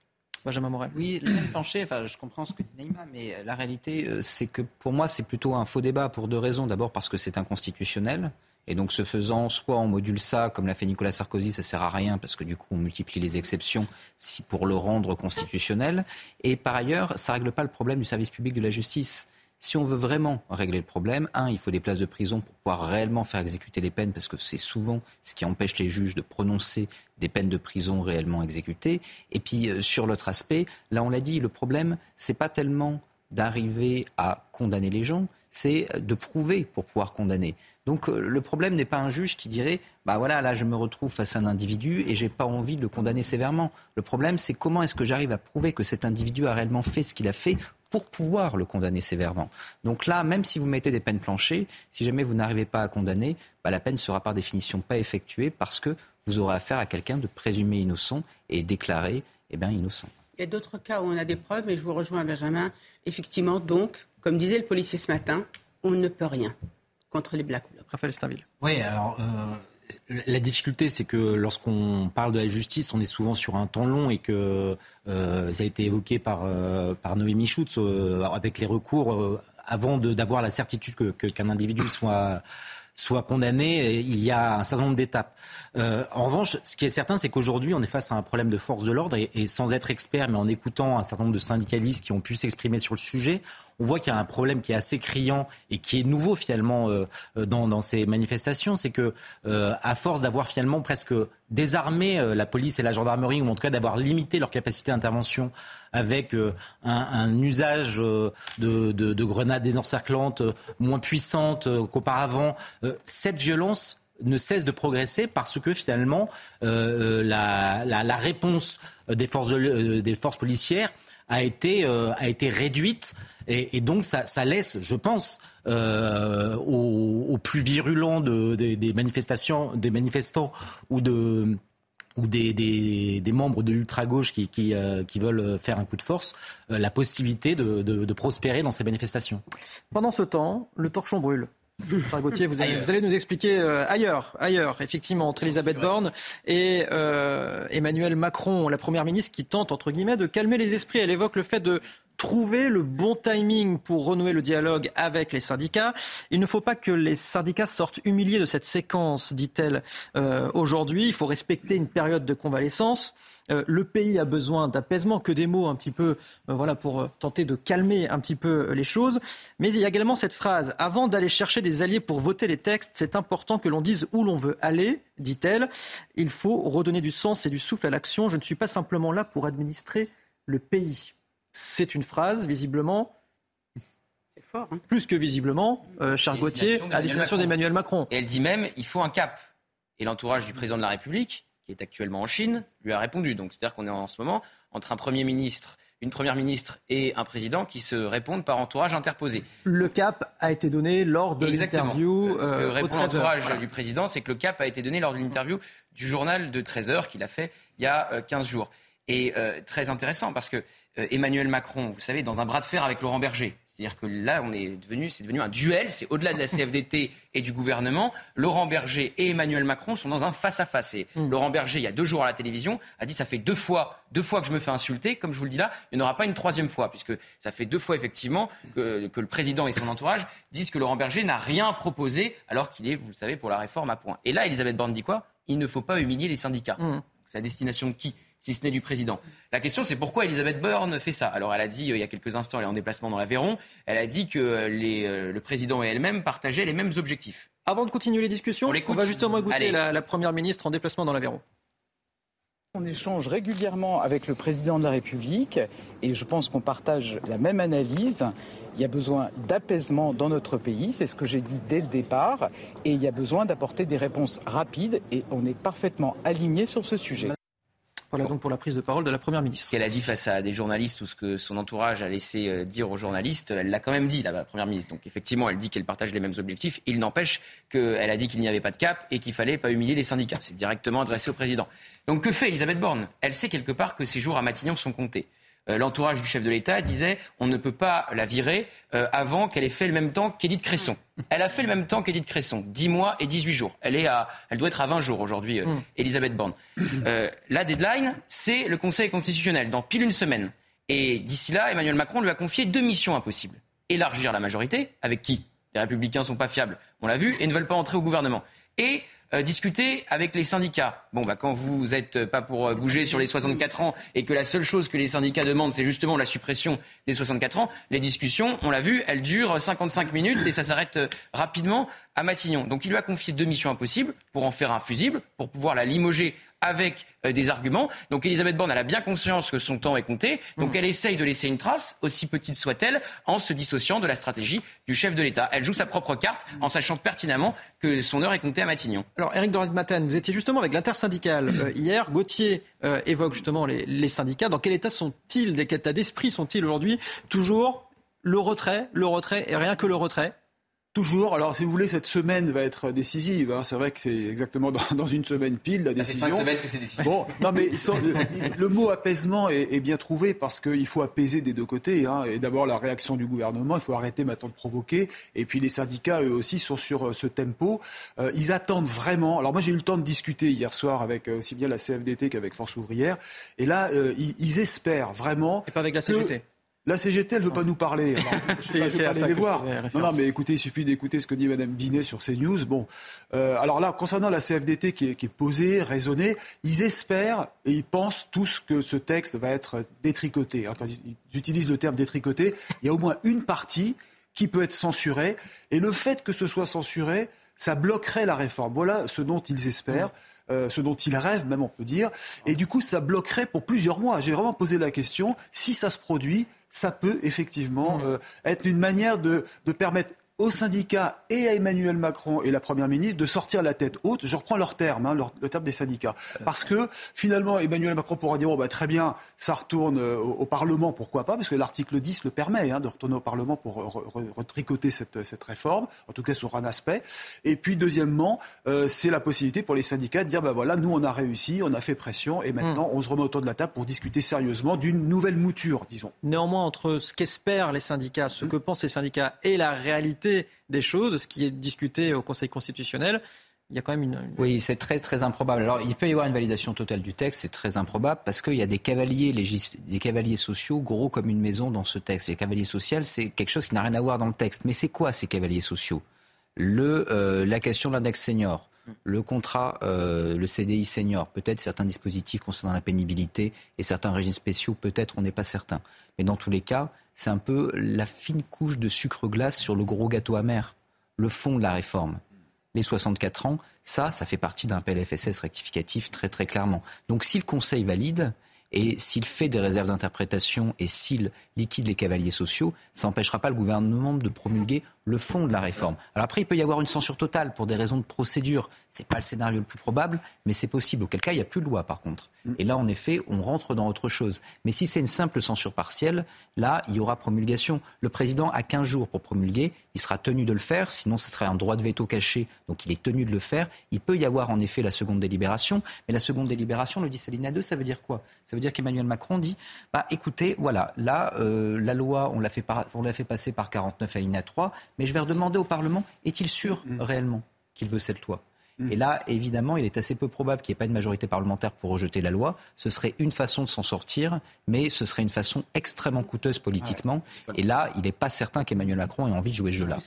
Benjamin Morel. Oui, le même plancher, enfin, je comprends ce que dit Naïma, mais la réalité, euh, c'est que pour moi, c'est plutôt un faux débat pour deux raisons. D'abord parce que c'est inconstitutionnel. Et donc, ce faisant, soit on module ça, comme l'a fait Nicolas Sarkozy, ça sert à rien parce que du coup, on multiplie les exceptions si pour le rendre constitutionnel. Et par ailleurs, ça règle pas le problème du service public de la justice. Si on veut vraiment régler le problème, un, il faut des places de prison pour pouvoir réellement faire exécuter les peines, parce que c'est souvent ce qui empêche les juges de prononcer des peines de prison réellement exécutées. Et puis, euh, sur l'autre aspect, là, on l'a dit, le problème, c'est pas tellement d'arriver à condamner les gens, c'est de prouver pour pouvoir condamner. Donc euh, le problème n'est pas un juge qui dirait bah voilà là je me retrouve face à un individu et j'ai pas envie de le condamner sévèrement. Le problème c'est comment est-ce que j'arrive à prouver que cet individu a réellement fait ce qu'il a fait pour pouvoir le condamner sévèrement. Donc là, même si vous mettez des peines planchées, si jamais vous n'arrivez pas à condamner, bah, la peine sera par définition pas effectuée parce que vous aurez affaire à quelqu'un de présumé innocent et déclaré eh bien, innocent. Il y a d'autres cas où on a des preuves, et je vous rejoins, Benjamin. Effectivement, donc, comme disait le policier ce matin, on ne peut rien contre les Black Blocs. Raphaël Stainville. Oui, alors. Euh, la difficulté, c'est que lorsqu'on parle de la justice, on est souvent sur un temps long et que euh, ça a été évoqué par, euh, par Noémie Schutz avec les recours avant d'avoir la certitude qu'un individu soit condamné, il y a un certain nombre d'étapes. Euh, en revanche, ce qui est certain, c'est qu'aujourd'hui, on est face à un problème de force de l'ordre et, sans être expert, mais en écoutant un certain nombre de syndicalistes qui ont pu s'exprimer sur le sujet, on voit qu'il y a un problème qui est assez criant et qui est nouveau finalement euh, euh, dans, ces manifestations, c'est que à force d'avoir finalement presque désarmé la police et la gendarmerie, ou en tout cas d'avoir limité leur capacité d'intervention avec un, usage de, de, grenades désencerclantes moins puissantes qu'auparavant, cette violence ne cesse de progresser parce que finalement la, la, la, réponse des forces, de, des forces policières a été, euh, a été réduite. Et, donc, ça, laisse, je pense, euh, aux, plus virulents de, de, des manifestations, des manifestants ou de ou des, membres de l'ultra-gauche qui, qui, euh, veulent faire un coup de force, euh, la possibilité de, de, prospérer dans ces manifestations. Pendant ce temps, le torchon brûle. Gauthier, vous allez, vous allez, nous expliquer euh, ailleurs, ailleurs, effectivement, entre Elisabeth Borne et euh, Emmanuel Macron, la première ministre, qui tente, entre guillemets, de calmer les esprits. Elle évoque le fait de trouver le bon timing pour renouer le dialogue avec les syndicats. Il ne faut pas que les syndicats sortent humiliés de cette séquence, dit-elle euh, aujourd'hui. Il faut respecter une période de convalescence. Euh, le pays a besoin d'apaisement, que des mots un petit peu, euh, voilà, pour euh, tenter de calmer un petit peu les choses. Mais il y a également cette phrase avant d'aller chercher des alliés pour voter les textes, c'est important que l'on dise où l'on veut aller, dit-elle. Il faut redonner du sens et du souffle à l'action. Je ne suis pas simplement là pour administrer le pays. C'est une phrase, visiblement, Fort, hein. Plus que visiblement, euh, Charles Gauthier, à destination d'Emmanuel Macron. Et elle dit même il faut un cap. Et l'entourage du président de la République qui est actuellement en Chine, lui a répondu. Donc c'est-à-dire qu'on est en ce moment entre un Premier ministre, une Première ministre et un président qui se répondent par entourage interposé. Le cap a été donné lors de l'interview. Euh, répond l'entourage du président, c'est que le cap a été donné lors de l'interview du journal de 13 heures qu'il a fait il y a 15 euh, jours. Et euh, très intéressant parce que euh, Emmanuel Macron, vous savez, dans un bras de fer avec Laurent Berger, c'est-à-dire que là, on est devenu, c'est devenu un duel. C'est au-delà de la CFDT et du gouvernement. Laurent Berger et Emmanuel Macron sont dans un face-à-face. Et hmm. Laurent Berger, il y a deux jours à la télévision, a dit ça fait deux fois, deux fois que je me fais insulter. Comme je vous le dis là, il n'y en aura pas une troisième fois, puisque ça fait deux fois effectivement que, le président et son entourage disent que Laurent Berger n'a rien proposé, alors qu'il est, vous le savez, pour la réforme à point. Et là, Elisabeth Borne dit quoi? Il ne faut pas humilier les syndicats. Hmm. C'est à destination de qui? Si ce n'est du président. La question, c'est pourquoi Elisabeth Borne fait ça. Alors, elle a dit, il y a quelques instants, elle est en déplacement dans l'Aveyron, elle a dit que le président et elle-même partageaient les mêmes objectifs. Avant de continuer les discussions, on, on va justement écouter la, la Première ministre en déplacement dans l'Aveyron. On échange régulièrement avec le président de la République et je pense qu'on partage la même analyse. Il y a besoin d'apaisement dans notre pays, c'est ce que j'ai dit dès le départ, et il y a besoin d'apporter des réponses rapides et on est parfaitement aligné sur ce sujet. Voilà donc pour la prise de parole de la Première ministre. Ce qu'elle a dit face à des journalistes ou ce que son entourage a laissé euh, dire aux journalistes, elle l'a quand même dit, la Première ministre. Donc effectivement, elle dit qu'elle partage les mêmes objectifs. Il n'empêche qu'elle a dit qu'il n'y avait pas de cap et qu'il fallait pas humilier les syndicats. C'est directement adressé au président. Donc que fait Elisabeth Borne? Elle sait quelque part que ses jours à Matignon sont comptés. Euh, l'entourage du chef de l'État disait on ne peut pas la virer euh, avant qu'elle ait fait le même temps qu'Édith Cresson. Elle a fait le même temps qu'Édith Cresson, 10 mois et 18 jours. Elle, est à, elle doit être à 20 jours aujourd'hui, euh, mm. Elisabeth Borne. la deadline, c'est le Conseil constitutionnel, dans pile une semaine. Et d'ici là, Emmanuel Macron lui a confié deux missions impossibles. Élargir la majorité, avec qui? Les républicains ne sont pas fiables, on l'a vu, et ne veulent pas entrer au gouvernement. Et euh, discuter avec les syndicats. Bon, bah, quand vous n'êtes pas pour euh, bouger sur les 64 ans et que la seule chose que les syndicats demandent, c'est justement la suppression des 64 ans, les discussions, on l'a vu, elles durent 55 minutes et ça s'arrête euh, rapidement à Matignon. Donc il lui a confié deux missions impossibles pour en faire un fusible, pour pouvoir la limoger avec euh, des arguments. Donc Elisabeth Borne, elle a bien conscience que son temps est compté. Donc mm. elle essaye de laisser une trace, aussi petite soit-elle, en se dissociant de la stratégie du chef de l'État. Elle joue sa propre carte en sachant pertinemment que son heure est comptée à Matignon. Alors Eric Dorit-Maten, vous étiez justement avec l'intersyndicale euh, hier. Gauthier euh, évoque justement les, les syndicats. Dans quel état sont-ils, quel état d'esprit sont-ils aujourd'hui? Toujours le retrait, le retrait et rien que le retrait? Toujours. Alors, si vous voulez, cette semaine va être décisive. Hein. C'est vrai que c'est exactement dans, une semaine pile la décision. Fait cinq semaines que c'est décisif. Bon, non, mais le, mot apaisement est, bien trouvé parce qu'il faut apaiser des deux côtés. Hein. Et d'abord la réaction du gouvernement. Il faut arrêter maintenant de provoquer. Et puis les syndicats, eux aussi, sont sur euh, ce tempo. Euh, ils attendent vraiment. Alors moi, j'ai eu le temps de discuter hier soir avec euh, aussi bien la CFDT qu'avec Force ouvrière. Et là, ils, espèrent vraiment. Et pas avec la CGT. La CGT, elle ne veut pas nous parler. [laughs] ça les voir. Non, non, mais écoutez, il suffit d'écouter ce que dit Mme Binet sur CNews. Bon, euh, alors là, concernant la CFDT qui est, qui est posée, raisonnée, ils espèrent et ils pensent tous que ce texte va être détricoté. quand ils utilisent le terme détricoté, il y a au moins une partie qui peut être censurée. Et le fait que ce soit censuré, ça bloquerait la réforme. Voilà ce dont ils espèrent. Euh, ce dont ils rêvent, même on peut dire. Et du coup, ça bloquerait pour plusieurs mois. J'ai vraiment posé la question, si ça se produit, ça peut effectivement mmh. euh, être une manière de, de permettre aux syndicats et à Emmanuel Macron et la Première ministre de sortir la tête haute. Je reprends leur terme, hein, le terme des syndicats. Parce que finalement, Emmanuel Macron pourra dire, oh, bah, très bien, ça retourne euh, au, Parlement, pourquoi pas Parce que l'article 10 le permet, hein, de retourner au Parlement pour retricoter cette, cette, réforme, en tout cas sur un aspect. Et puis, deuxièmement, euh, c'est la possibilité pour les syndicats de dire, bah, voilà, nous, on a réussi, on a fait pression, et maintenant, hmm. on se remet autour de la table pour discuter sérieusement d'une nouvelle mouture, disons. Néanmoins, entre ce qu'espèrent les syndicats, ce que pensent les syndicats et la réalité, des choses, ce qui est discuté au Conseil constitutionnel. Il y a quand même une. Oui, c'est très très improbable. Alors, il peut y avoir une validation totale du texte, c'est très improbable parce qu'il y a des cavaliers des cavaliers sociaux gros comme une maison dans ce texte. Les cavaliers sociaux, c'est quelque chose qui n'a rien à voir dans le texte. Mais c'est quoi ces cavaliers sociaux? Le euh, la question de l'index senior, le contrat, euh, le CDI senior, peut-être certains dispositifs concernant la pénibilité et certains régimes spéciaux, peut-être on n'est pas certain. Mais dans tous les cas, c'est un peu la fine couche de sucre glace sur le gros gâteau amer, le fond de la réforme. Les 64 ans, ça, ça fait partie d'un PLFSS rectificatif très très clairement. Donc si le Conseil valide, et s'il fait des réserves d'interprétation et s'il liquide les cavaliers sociaux, ça n'empêchera pas le gouvernement de promulguer le fond de la réforme. Alors après, il peut y avoir une censure totale pour des raisons de procédure. Ce n'est pas le scénario le plus probable, mais c'est possible. Auquel cas, il n'y a plus de loi, par contre. Mm. Et là, en effet, on rentre dans autre chose. Mais si c'est une simple censure partielle, là, il y aura promulgation. Le président a 15 jours pour promulguer. Il sera tenu de le faire, sinon ce serait un droit de veto caché. Donc il est tenu de le faire. Il peut y avoir en effet la seconde délibération. Mais la seconde délibération, le dit Saline 2, ça veut dire quoi? Ça veut dire qu'Emmanuel Macron dit, bah écoutez, voilà, là, euh, la loi, on l'a fait, fait passer par 49 alinéa 3 mais je vais redemander au Parlement, est-il sûr mm. réellement qu'il veut cette loi? Mm. et là, évidemment, il est assez peu probable qu'il n'y ait pas de majorité parlementaire pour rejeter la loi. Ce serait une façon de s'en sortir, mais ce serait une façon extrêmement coûteuse politiquement. et là, il n'est pas certain qu'Emmanuel Macron ait envie de jouer ce jeu-là.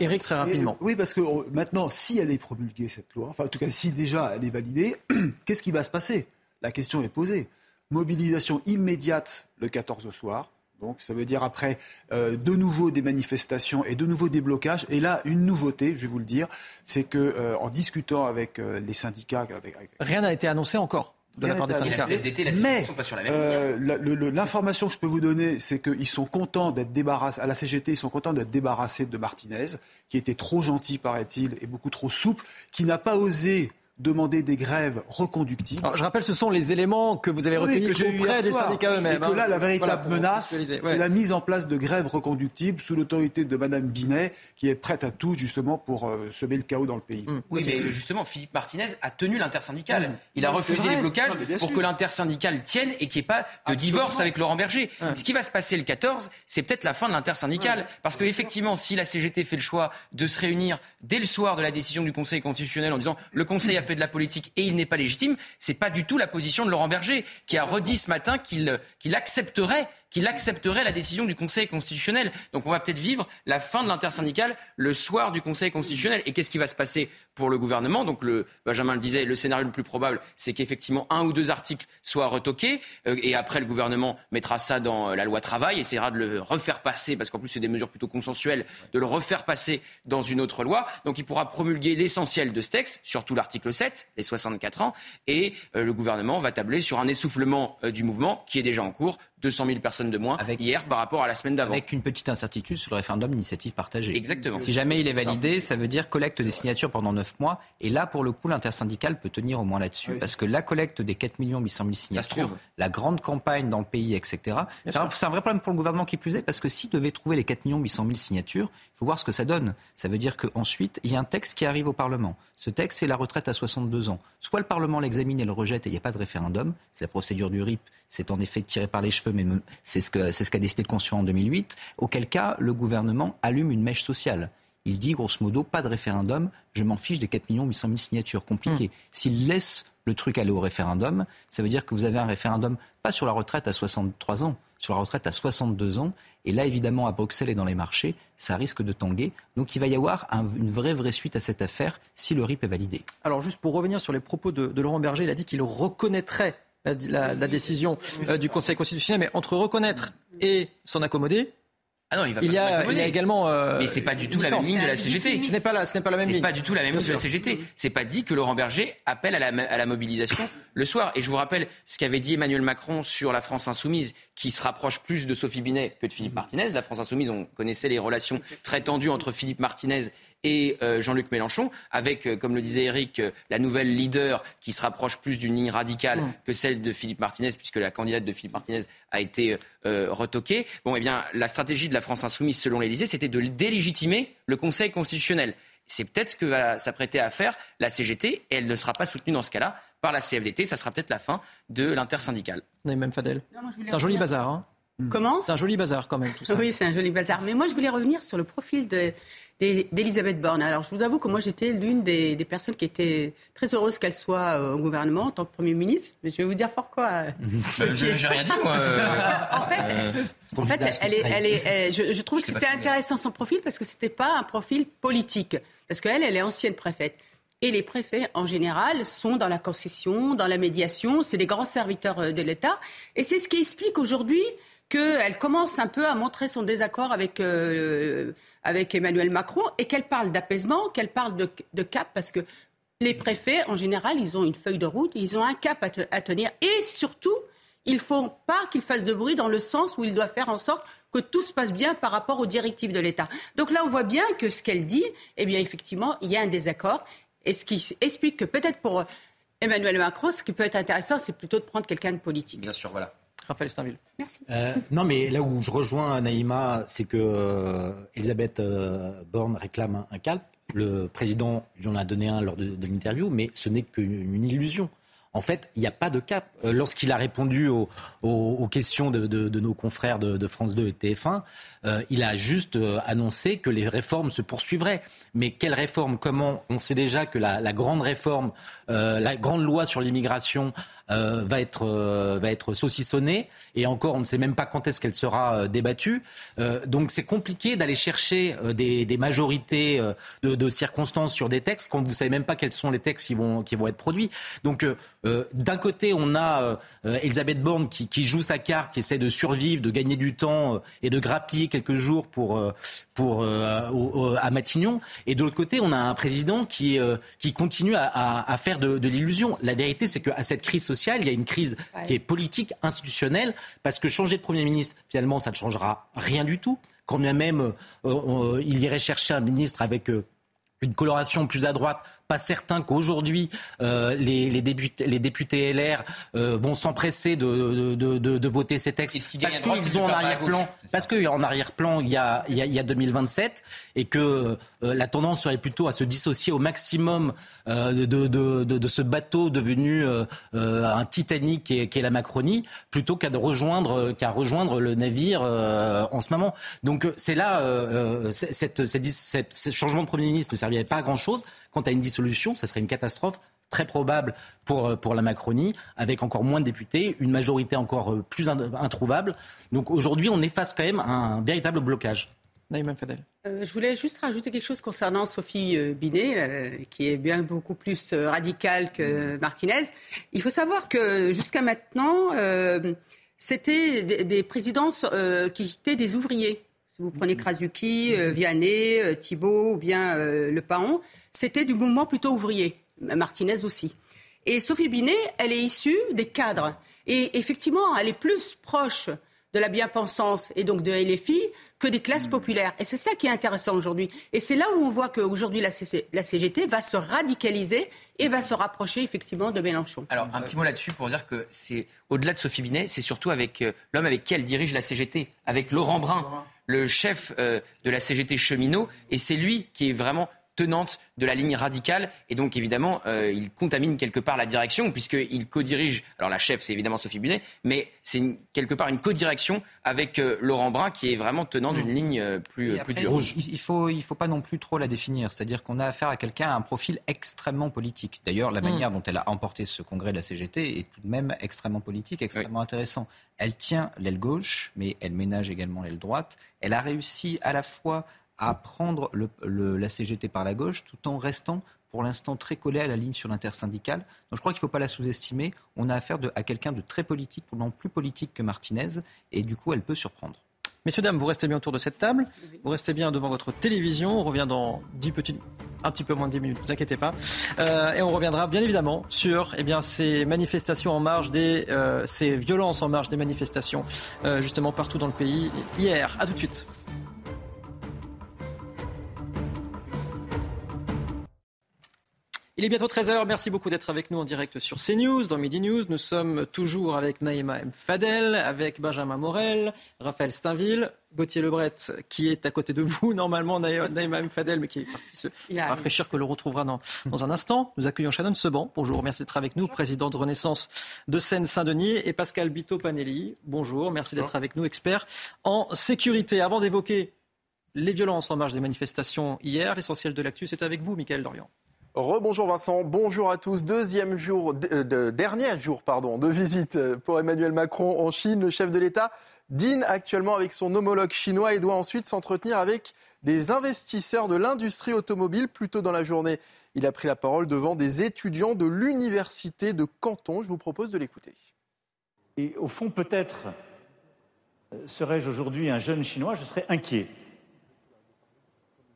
Éric, très rapidement. Oui, parce que oh, maintenant, si elle est promulguée, cette loi, enfin, en tout cas, si déjà elle est validée, [clears throat] qu'est-ce qui va se passer? La question est posée. mobilisation immédiate le 14 au soir. Donc ça veut dire après euh, de nouveau des manifestations et de nouveau des blocages. Et là, une nouveauté, je vais vous le dire, c'est que euh, en discutant avec euh, les syndicats, avec, avec- Rien n'a été annoncé encore de la part des syndicats. CFDT, la mais CGT sont pas sur la même euh, l'information que je peux vous donner, c'est qu'ils sont contents d'être débarrassés, à la CGT, ils sont contents d'être débarrassés de Martinez, qui était trop gentil, paraît-il, et beaucoup trop souple, qui n'a pas osé demander des grèves reconductibles. Alors, je rappelle, ce sont les éléments que vous avez Oui, recueillis que j'ai eu auprès des soir. syndicats eux-mêmes. Et que hein. là, la véritable menace, c'est la mise en place de grèves reconductibles sous l'autorité de Madame Binet, qui est prête à tout justement pour euh, semer le chaos dans le pays. Oui, mais justement, Philippe Martinez a tenu l'intersyndicale. Mmh. Il a Oui, refusé les blocages Non, pour que l'intersyndicale tienne et qu'il n'y ait pas de divorce avec Laurent Berger. Ce qui va se passer le 14, c'est peut-être la fin de l'intersyndicale. Parce qu'effectivement, si la CGT fait le choix de se réunir dès le soir de la décision du Conseil constitutionnel en disant le Conseil a fait de la politique et il n'est pas légitime, c'est pas du tout la position de Laurent Berger, qui a redit ce matin qu'il qu'il accepterait qu'il accepterait la décision du Conseil constitutionnel. Donc on va peut-être vivre la fin de l'intersyndicale le soir du Conseil constitutionnel. Et qu'est-ce qui va se passer pour le gouvernement? Donc le, Benjamin le disait, le scénario le plus probable, c'est qu'effectivement un ou deux articles soient retoqués. euh, et après, le gouvernement mettra ça dans euh, la loi travail, essaiera de le refaire passer, parce qu'en plus c'est des mesures plutôt consensuelles, de le refaire passer dans une autre loi. Donc il pourra promulguer l'essentiel de ce texte, surtout l'article 7, les 64 ans. Et euh, le gouvernement va tabler sur un essoufflement du mouvement qui est déjà en cours. 200 000 personnes de moins hier par rapport à la semaine d'avant. Avec une petite incertitude sur le référendum d'initiative partagée. Exactement. Si jamais il est validé, ça veut dire collecte des signatures pendant 9 mois. Et là, pour le coup, l'intersyndicale peut tenir au moins là-dessus. parce que la collecte des 4 800 000 signatures, la grande campagne dans le pays, etc., c'est un, c'est un vrai problème pour le gouvernement qui plus est. Parce que s'il devait trouver les 4 800 000 signatures, il faut voir ce que ça donne. Ça veut dire qu'ensuite, il y a un texte qui arrive au Parlement. Ce texte, c'est la retraite à 62 ans. Soit le Parlement l'examine et le rejette et il n'y a pas de référendum. C'est la procédure du RIP. C'est en effet tiré par les cheveux, mais c'est ce qu'a décidé le Constituant en 2008. Auquel cas, le gouvernement allume une mèche sociale. Il dit, grosso modo, pas de référendum, je m'en fiche des 4 800 000 signatures. Compliqué. S'il laisse le truc aller au référendum, ça veut dire que vous avez un référendum, pas sur la retraite à 63 ans, sur la retraite à 62 ans. Et là, évidemment, à Bruxelles et dans les marchés, ça risque de tanguer. Donc il va y avoir un- une vraie, vraie suite à cette affaire si le RIP est validé. Alors juste pour revenir sur les propos de, de Laurent Berger, il a dit qu'il reconnaîtrait la, la- la décision euh, du Conseil constitutionnel, mais entre reconnaître et s'en accommoder, Ah non, il va il pas y a, il y a également. euh, Mais c'est pas du tout la même ligne de la CGT. Ce n'est pas la, ce n'est pas la même C'est ligne. pas du tout la même ligne de la. CGT. C'est pas dit que Laurent Berger appelle à la, à la mobilisation le soir. Et je vous rappelle ce qu'avait dit Emmanuel Macron sur la France insoumise, qui se rapproche plus de Sophie Binet que de Philippe Martinez. La France insoumise, on connaissait les relations très tendues entre Philippe Martinez et euh, Jean-Luc Mélenchon, avec, euh, comme le disait Eric, euh, la nouvelle leader qui se rapproche plus d'une ligne radicale Mm. que celle de Philippe Martinez, puisque la candidate de Philippe Martinez a été euh, retoquée. Bon, eh bien, la stratégie de la France insoumise, selon l'Élysée, c'était de délégitimer le Conseil constitutionnel. C'est peut-être ce que va s'apprêter à faire la CGT, et elle ne sera pas soutenue dans ce cas-là par la CFDT. Ça sera peut-être la fin de l'intersyndicale. même Fadel. C'est un joli bazar. hein. Comment C'est un joli bazar quand même tout ça. Oui, c'est un joli bazar. Mais moi, je voulais revenir sur le profil de- d'Elisabeth Borne. Alors, je vous avoue que moi, j'étais l'une des, des personnes qui était très heureuse qu'elle soit euh, au gouvernement en tant que Premier ministre. Mais je vais vous dire pourquoi. [laughs] euh, je- J'ai rien dit, moi. en fait, en fait, elle est, elle est, elle- je, je trouvais que Je c'était intéressant son profil parce que c'était pas un profil politique. Parce qu'elle, elle est ancienne préfète. Et les préfets, en général, sont dans la concession, dans la médiation. C'est des grands serviteurs euh, de l'État. Et c'est ce qui explique aujourd'hui qu'elle commence un peu à montrer son désaccord avec, euh, Emmanuel Macron et qu'elle parle d'apaisement, qu'elle parle de, cap, parce que les préfets, en général, ils ont une feuille de route, ils ont un cap à, te- à tenir. Et surtout, il ne faut pas qu'ils fassent de bruit dans le sens où ils doivent faire en sorte que tout se passe bien par rapport aux directives de l'État. Donc là, on voit bien que ce qu'elle dit, eh bien, effectivement, il y a un désaccord. Et ce qui explique que peut-être pour Emmanuel Macron, ce qui peut être intéressant, c'est plutôt de prendre quelqu'un de politique. Bien sûr, voilà. Raphaël Steinville. Euh, non, mais là où je rejoins Naïma, c'est que euh, Elisabeth euh, Borne réclame un, un cap. Le président lui en a donné un lors de, de l'interview, mais ce n'est qu'une illusion. En fait, il n'y a pas de cap. Euh, Lorsqu'il a répondu aux, aux- aux questions de, de- de nos confrères de, de France 2 et TF1, euh, il a juste euh, annoncé que les réformes se poursuivraient. Mais quelles réformes? Comment? On sait déjà que la, la grande réforme, euh, la grande loi sur l'immigration euh, va être euh, va être saucissonnée et encore on ne sait même pas quand est-ce qu'elle sera euh, débattue. donc c'est compliqué d'aller chercher des, des, majorités de, de, circonstances sur des textes quand vous savez même pas quels sont les textes qui vont qui vont être produits. Donc d'un côté on a Elisabeth Borne qui, qui, joue sa carte, qui essaie de survivre, de gagner du temps et de grappiller quelques jours pour pour à Matignon. Et de l'autre côté on a un président qui qui continue à, à, à faire de, de l'illusion. La vérité c'est qu'à cette crise il y a une crise qui est politique, institutionnelle, parce que changer de Premier ministre, finalement, ça ne changera rien du tout. Quand bien même euh, euh, il irait chercher un ministre avec euh, une coloration plus à droite, pas certain qu'aujourd'hui euh, les, les, députés, les, députés, LR euh, vont s'empresser de, de, de, de, voter ces textes parce qu'ils ont en arrière-plan, parce qu'en arrière-plan il y a, il y a 2027 et que euh, la tendance serait plutôt à se dissocier au maximum de, de, ce bateau devenu un Titanic qui est, la Macronie, plutôt qu'à rejoindre, qu'à rejoindre le navire en ce moment. Donc c'est là, cette, cette, ce changement de Premier ministre ne servirait pas à grand-chose. Quant à une dissolution, ça serait une catastrophe très probable pour, pour la Macronie, avec encore moins de députés, une majorité encore plus introuvable. Donc aujourd'hui, on est face quand même à un véritable blocage. Euh, je voulais juste rajouter quelque chose concernant Sophie euh, Binet, euh, qui est bien beaucoup plus radicale que Martinez. Il faut savoir que jusqu'à maintenant, c'était des, des présidences qui étaient des ouvriers. Si vous prenez Krasuki, Vianney, Thibault ou bien Le Paon, c'était du mouvement plutôt ouvrier. Martinez aussi. Et Sophie Binet, elle est issue des cadres. Et effectivement, elle est plus proche de la bien-pensance et donc de LFI que des classes populaires. Et c'est ça qui est intéressant aujourd'hui. Et c'est là où on voit qu'aujourd'hui la, la, CGT va se radicaliser et va se rapprocher effectivement de Mélenchon. Alors un petit mot là-dessus pour dire que c'est au-delà de Sophie Binet, c'est surtout avec euh, l'homme avec qui elle dirige la CGT, avec Laurent Brun, le chef euh, de la CGT cheminot, et c'est lui qui est vraiment tenante de la ligne radicale. Et donc, évidemment, euh, il contamine quelque part la direction, puisqu'il co-dirige. Alors, la chef, c'est évidemment Sophie Bunet, mais c'est quelque part une co-direction avec euh, Laurent Brun, qui est vraiment tenant d'une mm. ligne euh, plus, plus dure. Il ne faut, il faut pas non plus trop la définir. C'est-à-dire qu'on a affaire à quelqu'un à un profil extrêmement politique. D'ailleurs, la mm. manière dont elle a emporté ce congrès de la CGT est tout de même extrêmement politique, extrêmement intéressant. Elle tient l'aile gauche, mais elle ménage également l'aile droite. Elle a réussi à la fois à prendre la CGT par la gauche tout en restant pour l'instant très collé à la ligne sur l'intersyndicale. Donc je crois qu'il ne faut pas la sous-estimer. On a affaire à quelqu'un de très politique, probablement plus politique que Martinez, et du coup elle peut surprendre. Messieurs, dames, vous restez bien autour de cette table, vous restez bien devant votre télévision, on revient dans 10 petites un petit peu moins de 10 minutes, ne vous inquiétez pas. Euh, et on reviendra bien évidemment sur eh ces manifestations en marge des, euh, ces violences en marge des manifestations, euh, justement partout dans le pays hier. À tout de suite. Il est bientôt 13h. Merci beaucoup d'être avec nous en direct sur CNews, dans Midi News. Nous sommes toujours avec Naïma M. Fadel, avec Benjamin Morel, Raphaël Steinville, Gauthier Lebret, qui est à côté de vous, [laughs] normalement, Naïma M. Fadel, mais qui est parti se rafraîchir, que l'on retrouvera dans, dans, un instant. Nous accueillons Shannon Seban. Bonjour, merci d'être avec nous, président de Renaissance de Seine-Saint-Denis, et Pascal Bito-Panelli. Bonjour, merci d'être avec nous, expert en sécurité. Avant d'évoquer les violences en marge des manifestations hier, l'essentiel de l'actu, c'est avec vous, Michael Dorian. Rebonjour Vincent, bonjour à tous. Deuxième jour, euh, de, dernier jour pardon, de visite pour Emmanuel Macron en Chine. Le chef de l'État dîne actuellement avec son homologue chinois et doit ensuite s'entretenir avec des investisseurs de l'industrie automobile. Plus tôt dans la journée, il a pris la parole devant des étudiants de l'université de Canton. Je vous propose de l'écouter. Et au fond, peut-être euh, serais-je aujourd'hui un jeune chinois, je serais inquiet.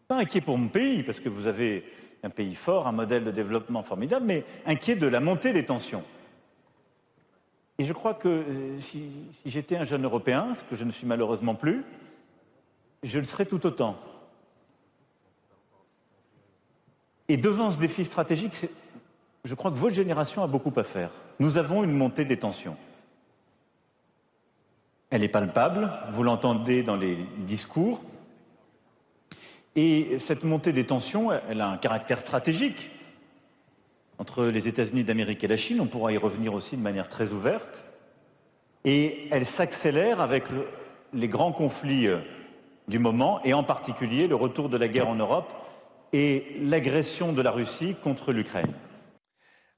Pas inquiet pour mon pays, parce que vous avez un pays fort, un modèle de développement formidable, mais inquiet de la montée des tensions. Et je crois que euh, si, j'étais un jeune Européen, ce que je ne suis malheureusement plus, je le serais tout autant. Et devant ce défi stratégique, je crois que votre génération a beaucoup à faire. Nous avons une montée des tensions. Elle est palpable, vous l'entendez dans les discours, et cette montée des tensions, a un caractère stratégique entre les États-Unis d'Amérique et la Chine. On pourra y revenir aussi de manière très ouverte. Et elle s'accélère avec les grands conflits euh, du moment, et en particulier le retour de la guerre en Europe et l'agression de la Russie contre l'Ukraine.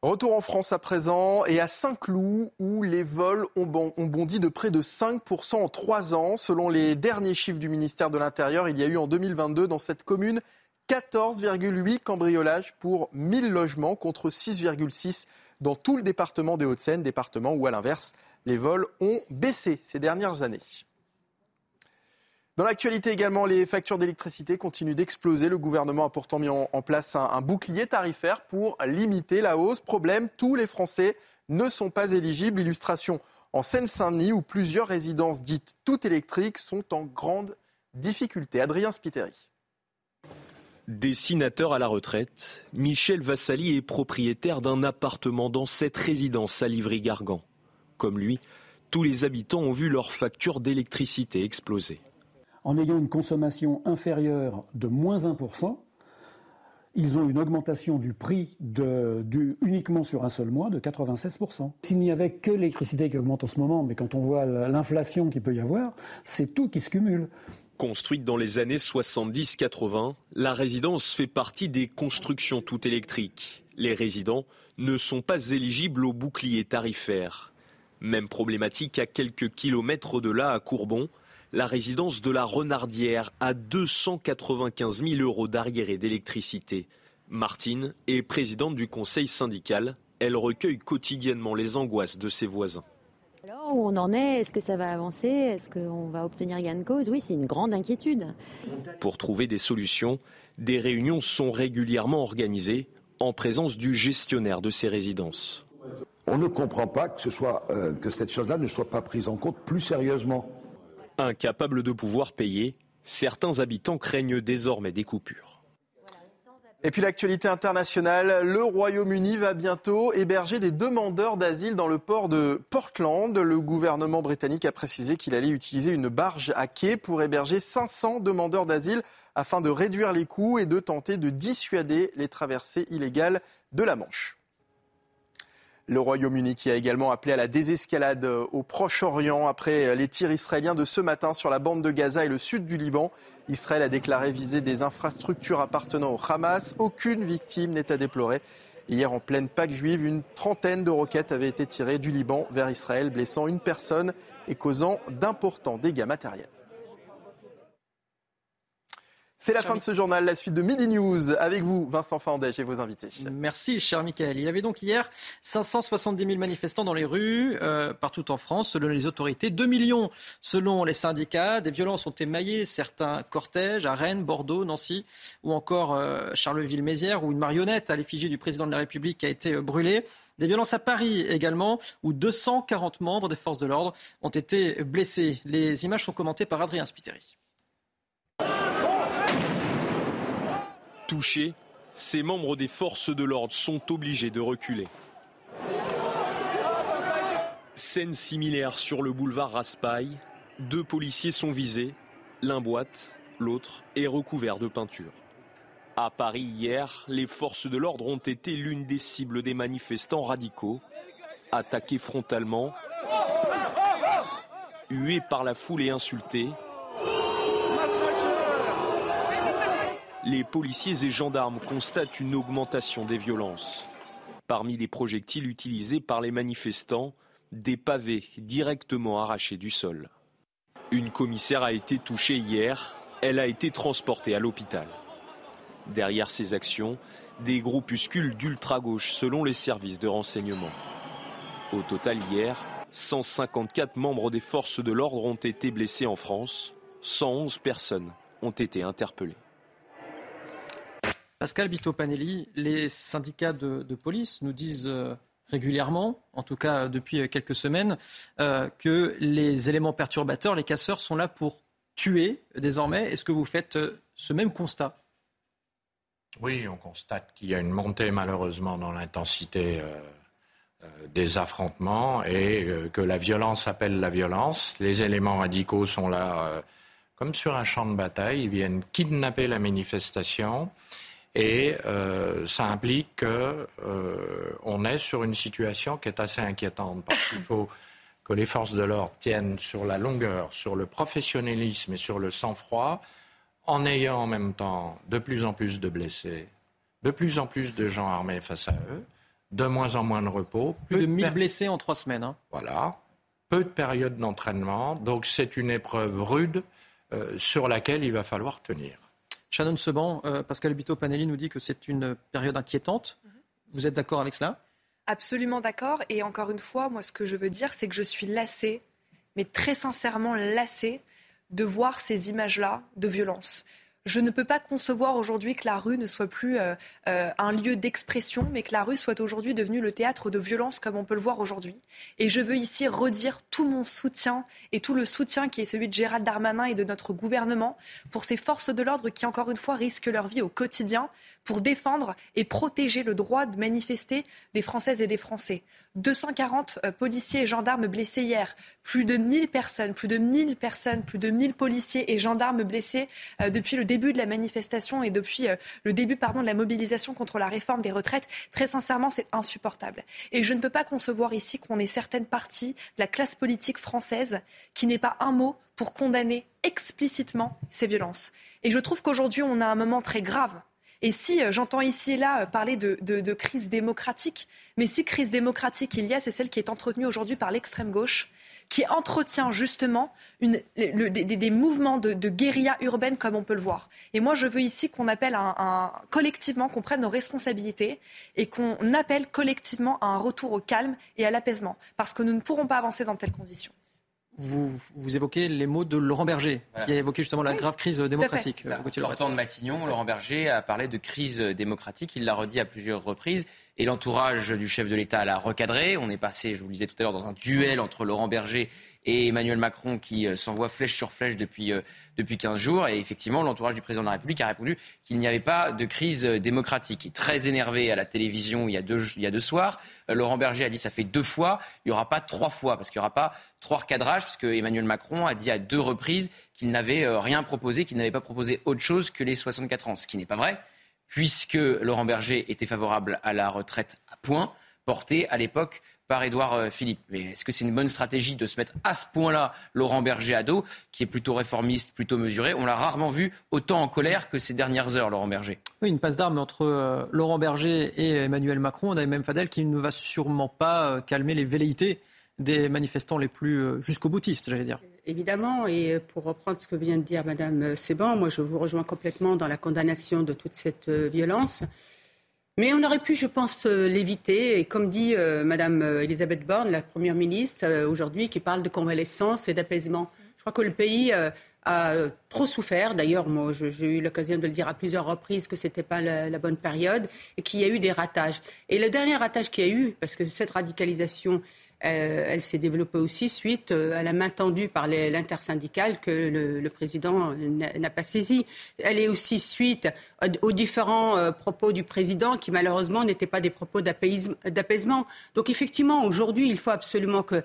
Retour en France à présent et à Saint-Cloud où les vols ont bondi de près de 5% en trois ans. Selon les derniers chiffres du ministère de l'Intérieur, il y a eu en 2022 dans cette commune 14,8 cambriolages pour 1000 logements contre 6,6 dans tout le département des Hauts-de-Seine, département où à l'inverse les vols ont baissé ces dernières années. Dans l'actualité également, les factures d'électricité continuent d'exploser. Le gouvernement a pourtant mis en, place un, bouclier tarifaire pour limiter la hausse. Problème, tous les Français ne sont pas éligibles. Illustration en Seine-Saint-Denis où plusieurs résidences dites toutes électriques sont en grande difficulté. Adrien Spiteri. Dessinateur à la retraite, Michel Vassali est propriétaire d'un appartement dans cette résidence à Livry-Gargan. Comme lui, tous les habitants ont vu leur facture d'électricité exploser en ayant une consommation inférieure de moins 1%, ils ont une augmentation du prix uniquement sur un seul mois de 96%. S'il n'y avait que l'électricité qui augmente en ce moment, mais quand on voit l'inflation qu'il peut y avoir, c'est tout qui se cumule. Construite dans les années 70-80, la résidence fait partie des constructions toutes électriques. Les résidents ne sont pas éligibles au bouclier tarifaire. Même problématique à quelques kilomètres de là à Courbon, la résidence de la Renardière a 295 000 euros d'arriéré d'électricité. Martine est présidente du conseil syndical. Elle recueille quotidiennement les angoisses de ses voisins. Alors, où on en est? Est-ce que ça va avancer? Est-ce qu'on va obtenir gain de cause? Oui, c'est une grande inquiétude. Pour trouver des solutions, des réunions sont régulièrement organisées en présence du gestionnaire de ces résidences. On ne comprend pas que, ce soit, euh, que cette chose-là ne soit pas prise en compte plus sérieusement. Incapables de pouvoir payer, certains habitants craignent désormais des coupures. Et puis l'actualité internationale, le Royaume-Uni va bientôt héberger des demandeurs d'asile dans le port de Portland. Le gouvernement britannique a précisé qu'il allait utiliser une barge à quai pour héberger 500 demandeurs d'asile afin de réduire les coûts et de tenter de dissuader les traversées illégales de la Manche. Le Royaume-Uni qui a également appelé à la désescalade euh, au Proche-Orient après euh, les tirs israéliens de ce matin sur la bande de Gaza et le sud du Liban. Israël a déclaré viser des infrastructures appartenant au Hamas. Aucune victime n'est à déplorer. Hier, en pleine Pâque juive, une trentaine de roquettes avaient été tirées du Liban vers Israël, blessant une personne et causant d'importants dégâts matériels. C'est la fin de ce journal, la suite de Midi News. Avec vous, Vincent Fandège et vos invités. Merci, cher Michael. Il y avait donc hier 570 000 manifestants dans les rues, euh, partout en France, selon les autorités. 2 millions selon les syndicats. Des violences ont émaillé certains cortèges à Rennes, Bordeaux, Nancy ou encore euh, Charleville-Mézières, où une marionnette à l'effigie du président de la République a été euh, brûlée. Des violences à Paris également, où 240 membres des forces de l'ordre ont été blessés. Les images sont commentées par Adrien Spiteri. Touchés, ces membres des forces de l'ordre sont obligés de reculer. Scène similaire sur le boulevard Raspail. Deux policiers sont visés. L'un boite, l'autre est recouvert de peinture. À Paris hier, les forces de l'ordre ont été l'une des cibles des manifestants radicaux, attaqués frontalement, hués par la foule et insultés. Les policiers et gendarmes constatent une augmentation des violences. Parmi les projectiles utilisés par les manifestants, des pavés directement arrachés du sol. Une commissaire a été touchée hier, elle a été transportée à l'hôpital. Derrière ces actions, des groupuscules d'ultra-gauche selon les services de renseignement. Au total hier, 154 membres des forces de l'ordre ont été blessés en France, 111 personnes ont été interpellées. Pascal Bito-Panelli, les syndicats de, police nous disent euh, régulièrement, en tout cas depuis quelques semaines, euh, que les éléments perturbateurs, les casseurs, sont là pour tuer désormais. Est-ce que vous faites euh, ce même constat? Oui, on constate qu'il y a une montée malheureusement dans l'intensité des affrontements et que la violence appelle la violence. Les éléments radicaux sont là comme sur un champ de bataille, ils viennent kidnapper la manifestation. Et euh, ça implique qu'on euh, est sur une situation qui est assez inquiétante parce qu'il faut que les forces de l'ordre tiennent sur la longueur, sur le professionnalisme et sur le sang-froid, en ayant en même temps de plus en plus de blessés, de plus en plus de gens armés face à eux, de moins en moins de repos. Plus de 1000 blessés en trois semaines. Hein. Voilà. Peu de périodes d'entraînement. Donc c'est une épreuve rude euh, sur laquelle il va falloir tenir. Shannon Seban, euh, Pascal Bito-Panelli nous dit que c'est une période inquiétante. Vous êtes d'accord avec cela? Absolument d'accord. Et encore une fois, moi, ce que je veux dire, c'est que je suis lassée, mais très sincèrement lassée, de voir ces images-là de violence. Je ne peux pas concevoir aujourd'hui que la rue ne soit plus euh, euh, un lieu d'expression, mais que la rue soit aujourd'hui devenue le théâtre de violence comme on peut le voir aujourd'hui. Et je veux ici redire tout mon soutien et tout le soutien qui est celui de Gérald Darmanin et de notre gouvernement pour ces forces de l'ordre qui, encore une fois, risquent leur vie au quotidien pour défendre et protéger le droit de manifester des Françaises et des Français. 240 euh, policiers et gendarmes blessés hier, plus de 1000 personnes, plus de 1000 personnes, plus de 1000 policiers et gendarmes blessés euh, depuis le début de la manifestation et depuis euh, le début pardon, de la mobilisation contre la réforme des retraites. Très sincèrement, c'est insupportable. Et je ne peux pas concevoir ici qu'on ait certaines parties de la classe politique française qui n'ait pas un mot pour condamner explicitement ces violences. Et je trouve qu'aujourd'hui, on a un moment très grave et si euh, j'entends ici et là euh, parler de, crise démocratique, mais si crise démocratique il y a, c'est celle qui est entretenue aujourd'hui par l'extrême gauche, qui entretient justement des, mouvements de, guérilla urbaine comme on peut le voir. Et moi, je veux ici qu'on appelle collectivement, qu'on prenne nos responsabilités et qu'on appelle collectivement à un retour au calme et à l'apaisement, parce que nous ne pourrons pas avancer dans de telles conditions vous, évoquez les mots de Laurent Berger, qui a évoqué justement la grave crise démocratique. Sortant de Matignon, Laurent Berger a parlé de crise démocratique. Il l'a redit à plusieurs reprises. Et l'entourage du chef de l'État l'a recadré. On est passé, je vous le disais tout à l'heure, dans un duel entre Laurent Berger et Emmanuel Macron qui euh, s'envoie flèche sur flèche depuis, euh, depuis 15 jours. Et effectivement, l'entourage du président de la République a répondu qu'il n'y avait pas de crise euh, démocratique. très énervé à la télévision il y a deux, il y a soirs. Laurent Berger a dit ça fait deux fois, il n'y aura pas trois fois, parce qu'il n'y aura pas trois recadrages, puisque Emmanuel Macron a dit à deux reprises qu'il n'avait rien proposé, qu'il n'avait pas proposé autre chose que les 64 ans, ce qui n'est pas vrai, puisque Laurent Berger était favorable à la retraite à point, portée à l'époque par Édouard euh, Philippe. Mais est-ce que c'est une bonne stratégie de se mettre à ce point-là Laurent Berger à dos, qui est plutôt réformiste, plutôt mesuré? On l'a rarement vu autant en colère que ces dernières heures, Laurent Berger. Oui, une passe d'armes entre euh, Laurent Berger et Emmanuel Macron. On a même Fadel qui ne va sûrement pas euh, calmer les velléités des manifestants les plus jusqu'au boutistes, j'allais dire. Évidemment, et pour reprendre ce que vient de dire Madame Seban, moi je vous rejoins complètement dans la condamnation de toute cette violence. Mais on aurait pu, je pense, euh, l'éviter. Et comme dit euh, Madame euh, Elisabeth Borne, la Première ministre, aujourd'hui, qui parle de convalescence et d'apaisement. Je crois que le pays a trop souffert. D'ailleurs, moi, j'ai eu l'occasion de le dire à plusieurs reprises que ce n'était pas la, bonne période et qu'il y a eu des ratages. Et le dernier ratage qu'il y a eu, parce que cette radicalisation euh, elle s'est développée aussi suite euh, à la main tendue par l'intersyndicale que le, président n'a pas saisie. Elle est aussi suite aux différents euh, propos du président qui malheureusement n'étaient pas des propos d'apaisement. Donc effectivement, aujourd'hui, il faut absolument que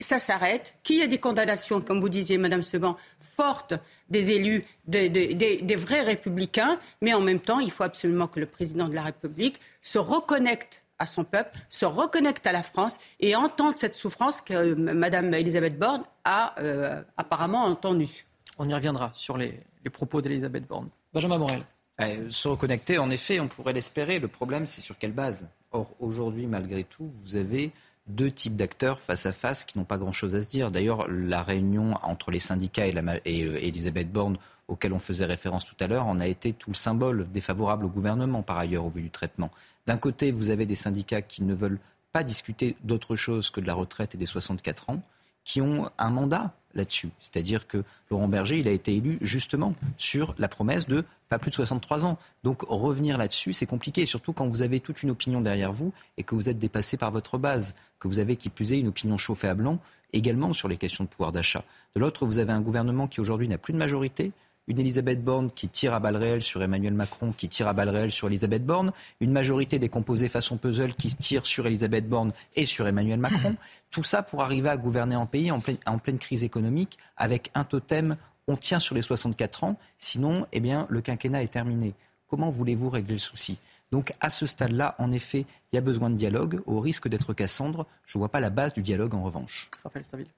ça s'arrête, qu'il y ait des condamnations, comme vous disiez, Madame Seban, fortes des élus, des, vrais républicains, mais en même temps, il faut absolument que le président de la République se reconnecte à son peuple, se reconnecte à la France et entende cette souffrance que euh, Mme Elisabeth Borne a euh, apparemment entendue. On y reviendra sur les, propos d'Elisabeth Borne. Benjamin Morel. Euh, se reconnecter, en effet, on pourrait l'espérer. Le problème, c'est sur quelle base? Or, aujourd'hui, malgré tout, vous avez deux types d'acteurs face à face qui n'ont pas grand-chose à se dire. D'ailleurs, la réunion entre les syndicats et, et Elisabeth Borne, auquel on faisait référence tout à l'heure, en a été tout le symbole défavorable au gouvernement, par ailleurs, au vu du traitement. D'un côté, vous avez des syndicats qui ne veulent pas discuter d'autre chose que de la retraite et des 64 ans, qui ont un mandat là-dessus. C'est-à-dire que Laurent Berger, il a été élu justement sur la promesse de pas plus de 63 ans. Donc revenir là-dessus, c'est compliqué, surtout quand vous avez toute une opinion derrière vous et que vous êtes dépassé par votre base, que vous avez qui plus est une opinion chauffée à blanc également sur les questions de pouvoir d'achat. De l'autre, vous avez un gouvernement qui aujourd'hui n'a plus de majorité, une Elisabeth Borne qui tire à balles réelles sur Emmanuel Macron, qui tire à balles réelles sur Elisabeth Borne, une majorité décomposée façon puzzle qui tire sur Elisabeth Borne et sur Emmanuel Macron. [clears throat] Tout ça pour arriver à gouverner un pays en pleine, en pleine crise économique avec un totem on tient sur les 64 ans, sinon eh bien, le quinquennat est terminé. Comment voulez-vous régler le souci? Donc à ce stade-là, en effet, il y a besoin de dialogue. Au risque d'être Cassandre, je ne vois pas la base du dialogue en revanche. Raphaël Staville.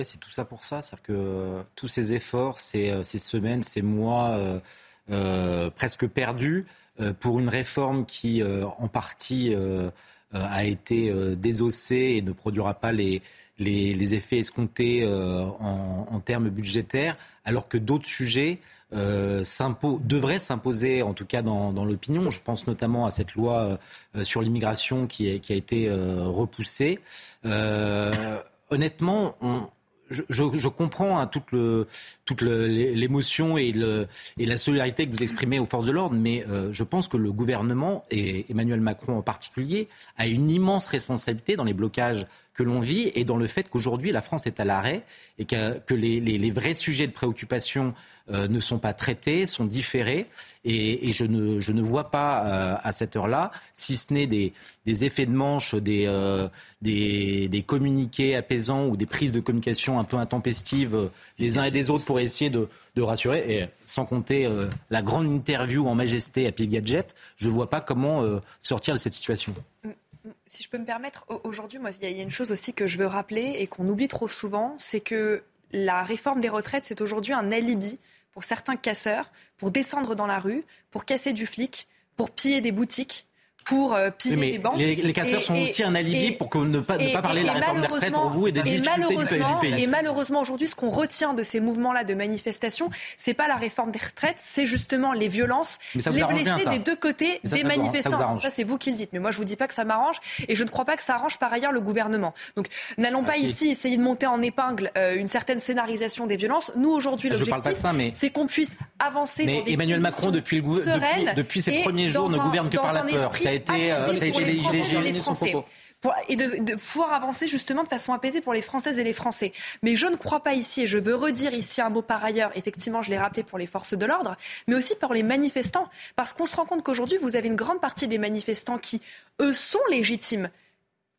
C'est tout ça pour ça. C'est-à-dire que euh, tous ces efforts, ces, euh, semaines, ces mois euh, presque perdus pour une réforme qui, en partie, a été désossé et ne produira pas les, les, effets escomptés en, termes budgétaires, alors que d'autres sujets euh, devrait s'imposer, en tout cas dans, l'opinion. Je pense notamment à cette loi sur l'immigration qui, a été repoussée. honnêtement, je, comprends hein, toute, l'émotion et, la solidarité que vous exprimez aux forces de l'ordre, mais je pense que le gouvernement, et Emmanuel Macron en particulier, a une immense responsabilité dans les blocages que l'on vit et dans le fait qu'aujourd'hui la France est à l'arrêt et que, les, vrais sujets de préoccupation euh, ne sont pas traités, sont différés. Et, je, ne, vois pas euh, à cette heure-là, si ce n'est des, effets de manche, euh, des, communiqués apaisants ou des prises de communication un peu intempestives les uns et des autres pour essayer de, de rassurer. Et sans compter la grande interview en majesté à Pied Gadget, je ne vois pas comment sortir de cette situation. Si je peux me permettre, aujourd'hui, moi, il y a une chose aussi que je veux rappeler et qu'on oublie trop souvent, c'est que la réforme des retraites, c'est aujourd'hui un alibi pour certains casseurs, pour descendre dans la rue, pour casser du flic, pour piller des boutiques, pour euh, piller mais les banques. Les, casseurs sont aussi un alibi pour ne pas, ne pas parler de la réforme des retraites pour vous et des difficultés du pays. Et malheureusement, aujourd'hui, ce qu'on retient de ces mouvements-là de manifestation, c'est pas la réforme des retraites, c'est justement les violences, les blessés des deux côtés des manifestants. Ça, c'est vous qui le dites. Mais moi, je vous dis pas que ça m'arrange et je ne crois pas que ça arrange par ailleurs le gouvernement. Donc, n'allons pas ici essayer de monter en épingle euh, une certaine scénarisation des violences. Nous, aujourd'hui, l'objectif, c'est qu'on puisse avancer mais dans des Emmanuel Macron, depuis, le, depuis, depuis ses premiers jours, ne gouverne que par la peur. Ça a été, euh, ça a été les, gilets son propos. et de, pouvoir avancer justement de façon apaisée pour les Françaises et les Français. Mais je ne crois pas ici, et je veux redire ici un mot par ailleurs, effectivement, je l'ai rappelé pour les forces de l'ordre, mais aussi pour les manifestants. Parce qu'on se rend compte qu'aujourd'hui, vous avez une grande partie des manifestants qui, eux, sont légitimes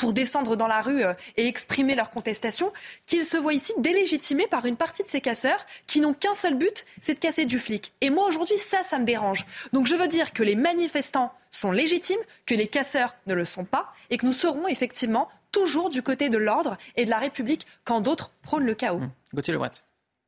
pour descendre dans la rue euh, et exprimer leur contestation, qu'ils se voient ici délégitimés par une partie de ces casseurs qui n'ont qu'un seul but, c'est de casser du flic. Et moi aujourd'hui, ça, ça me dérange. Donc je veux dire que les manifestants sont légitimes, que les casseurs ne le sont pas, et que nous serons effectivement toujours du côté de l'ordre et de la République quand d'autres prônent le chaos. Mmh. Gauthier Lebret.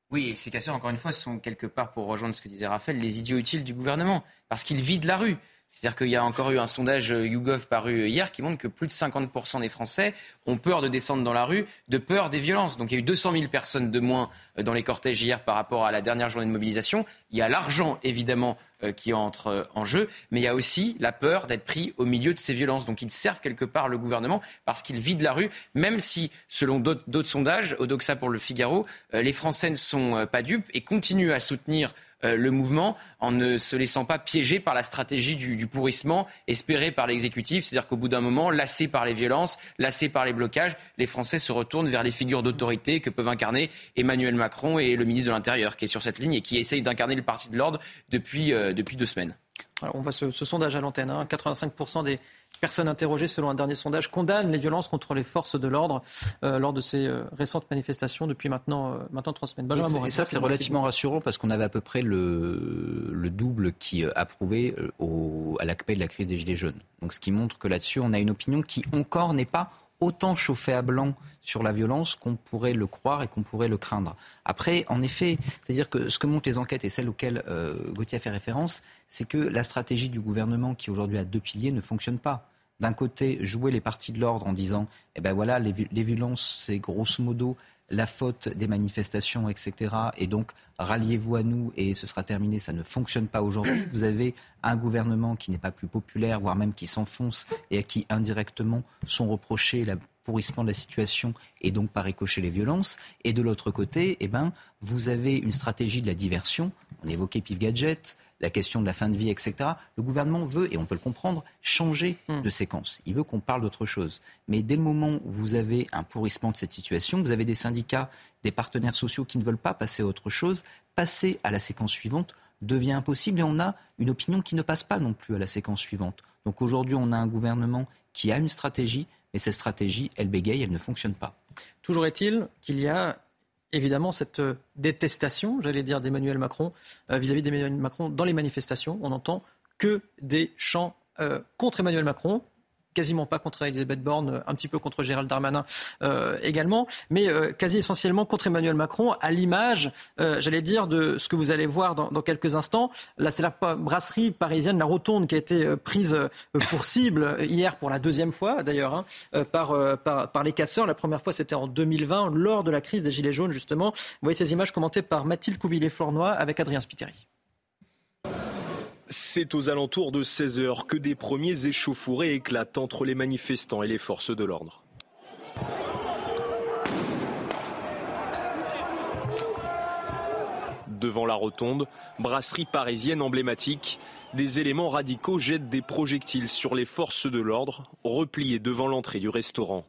Oui, et ces casseurs, encore une fois, sont quelque part, pour rejoindre ce que disait Raphaël, les idiots utiles du gouvernement, parce qu'ils vident la rue. C'est-à-dire qu'il y a encore eu un sondage euh, YouGov paru hier qui montre que plus de 50% des Français ont peur de descendre dans la rue, de peur des violences. Donc il y a eu 200 000 personnes de moins euh, dans les cortèges hier par rapport à la dernière journée de mobilisation. Il y a l'argent, évidemment, euh, qui entre en jeu, mais il y a aussi la peur d'être pris au milieu de ces violences. Donc ils servent quelque part le gouvernement parce qu'ils vident la rue, même si, selon d'autres sondages, Odoxa pour le Figaro, les Français ne sont pas dupes et continuent à soutenir euh, le mouvement en ne se laissant pas piéger par la stratégie du, pourrissement espérée par l'exécutif. C'est-à-dire qu'au bout d'un moment, lassés par les violences, lassés par les blocages, les Français se retournent vers les figures d'autorité que peuvent incarner Emmanuel Macron et le ministre de l'Intérieur, qui est sur cette ligne et qui essaye d'incarner le parti de l'ordre depuis, euh, depuis deux semaines. Alors on voit ce, sondage à l'antenne. 85% hein. des, personnes interrogées, selon un dernier sondage, condamnent les violences contre les forces de l'ordre euh, lors de ces euh, récentes manifestations depuis maintenant, euh, maintenant trois semaines. et, ça, c'est relativement rassurant parce qu'on avait à peu près le, le double qui approuvait au, à l'aspect de la crise des Gilets jaunes. Donc, ce qui montre que là-dessus, on a une opinion qui encore n'est pas autant chauffée à blanc sur la violence qu'on pourrait le croire et qu'on pourrait le craindre. Après, en effet, c'est-à-dire que ce que montrent les enquêtes et celles auxquelles euh, Gauthier a fait référence, c'est que la stratégie du gouvernement qui aujourd'hui a deux piliers ne fonctionne pas. D'un côté, jouer les partis de l'ordre en disant, eh ben voilà, les, les violences, c'est grosso modo la faute des manifestations, etc. Et donc, ralliez-vous à nous et ce sera terminé. Ça ne fonctionne pas aujourd'hui. Vous avez un gouvernement qui n'est pas plus populaire, voire même qui s'enfonce et à qui indirectement sont reprochés la pourrissement de la situation et donc par ricochet les violences. Et de l'autre côté, eh ben, vous avez une stratégie de la diversion. On évoquait Pif Gadget, la question de la fin de vie, etc. Le gouvernement veut, et on peut le comprendre, changer hmm. de séquence. Il veut qu'on parle d'autre chose. Mais dès le moment où vous avez un pourrissement de cette situation, vous avez des syndicats, des partenaires sociaux qui ne veulent pas passer à autre chose, passer à la séquence suivante devient impossible et on a une opinion qui ne passe pas non plus à la séquence suivante. Donc aujourd'hui, on a un gouvernement qui a une stratégie, mais cette stratégie, elle bégaye, elle ne fonctionne pas. Toujours est-il qu'il y a évidemment cette euh, détestation, j'allais dire, d'Emmanuel Macron euh, vis-à-vis d'Emmanuel Macron dans les manifestations. On n'entend que des chants euh, contre Emmanuel Macron, quasiment pas contre Elisabeth Borne, un petit peu contre Gérald Darmanin également, mais quasi essentiellement contre Emmanuel Macron, à l'image, j'allais dire, de ce que vous allez voir dans, quelques instants. Là, c'est la brasserie parisienne, la Rotonde, qui a été prise pour cible hier pour la deuxième fois, d'ailleurs, hein, par, par, les casseurs. La première fois, c'était en 2020, lors de la crise des Gilets jaunes, justement. Vous voyez ces images commentées par Mathilde Couvillé-Flornois avec Adrien Spiteri. C'est aux alentours de 16 heures que des premiers échauffourés éclatent entre les manifestants et les forces de l'ordre. Devant la rotonde, brasserie parisienne emblématique, des éléments radicaux jettent des projectiles sur les forces de l'ordre, repliées devant l'entrée du restaurant.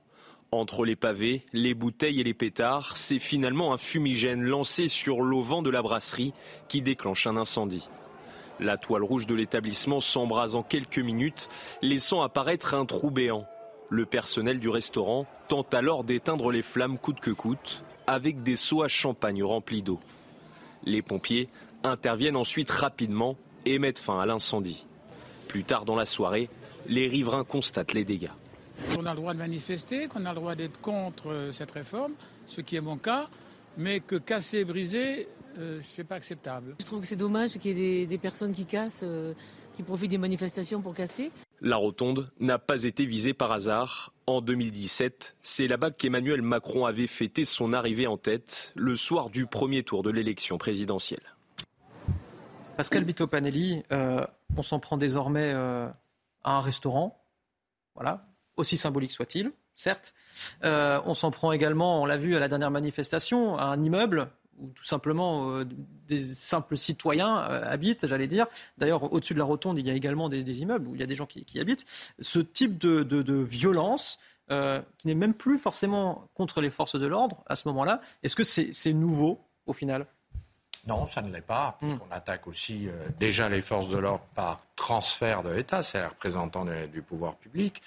Entre les pavés, les bouteilles et les pétards, c'est finalement un fumigène lancé sur l'auvent de la brasserie qui déclenche un incendie. La toile rouge de l'établissement s'embrase en quelques minutes, laissant apparaître un trou béant. Le personnel du restaurant tente alors d'éteindre les flammes coûte que coûte, avec des seaux à champagne remplis d'eau. Les pompiers interviennent ensuite rapidement et mettent fin à l'incendie. Plus tard dans la soirée, les riverains constatent les dégâts. On a le droit de manifester, qu'on a le droit d'être contre euh, cette réforme, ce qui est mon cas, mais que casser et briser, euh, c'est pas acceptable. Je trouve que c'est dommage qu'il y ait des, personnes qui cassent, euh, qui profitent des manifestations pour casser. La rotonde n'a pas été visée par hasard. En 2017, c'est là-bas qu'Emmanuel Macron avait fêté son arrivée en tête le soir du premier tour de l'élection présidentielle. Pascal Bito-Panelli, on s'en prend désormais à un restaurant. Voilà, aussi symbolique soit-il, certes. Euh, on s'en prend également, on l'a vu à la dernière manifestation, à un immeuble où tout simplement euh, des simples citoyens euh, habitent, j'allais dire. D'ailleurs, au-dessus de la rotonde, il y a également des, immeubles où il y a des gens qui, habitent. Ce type de, violence, qui n'est même plus forcément contre les forces de l'ordre à ce moment-là, est-ce que c'est nouveau au final? Non, ça ne l'est pas, hmm. On attaque aussi déjà les forces de l'ordre par transfert de l'État, c'est les représentants du pouvoir public.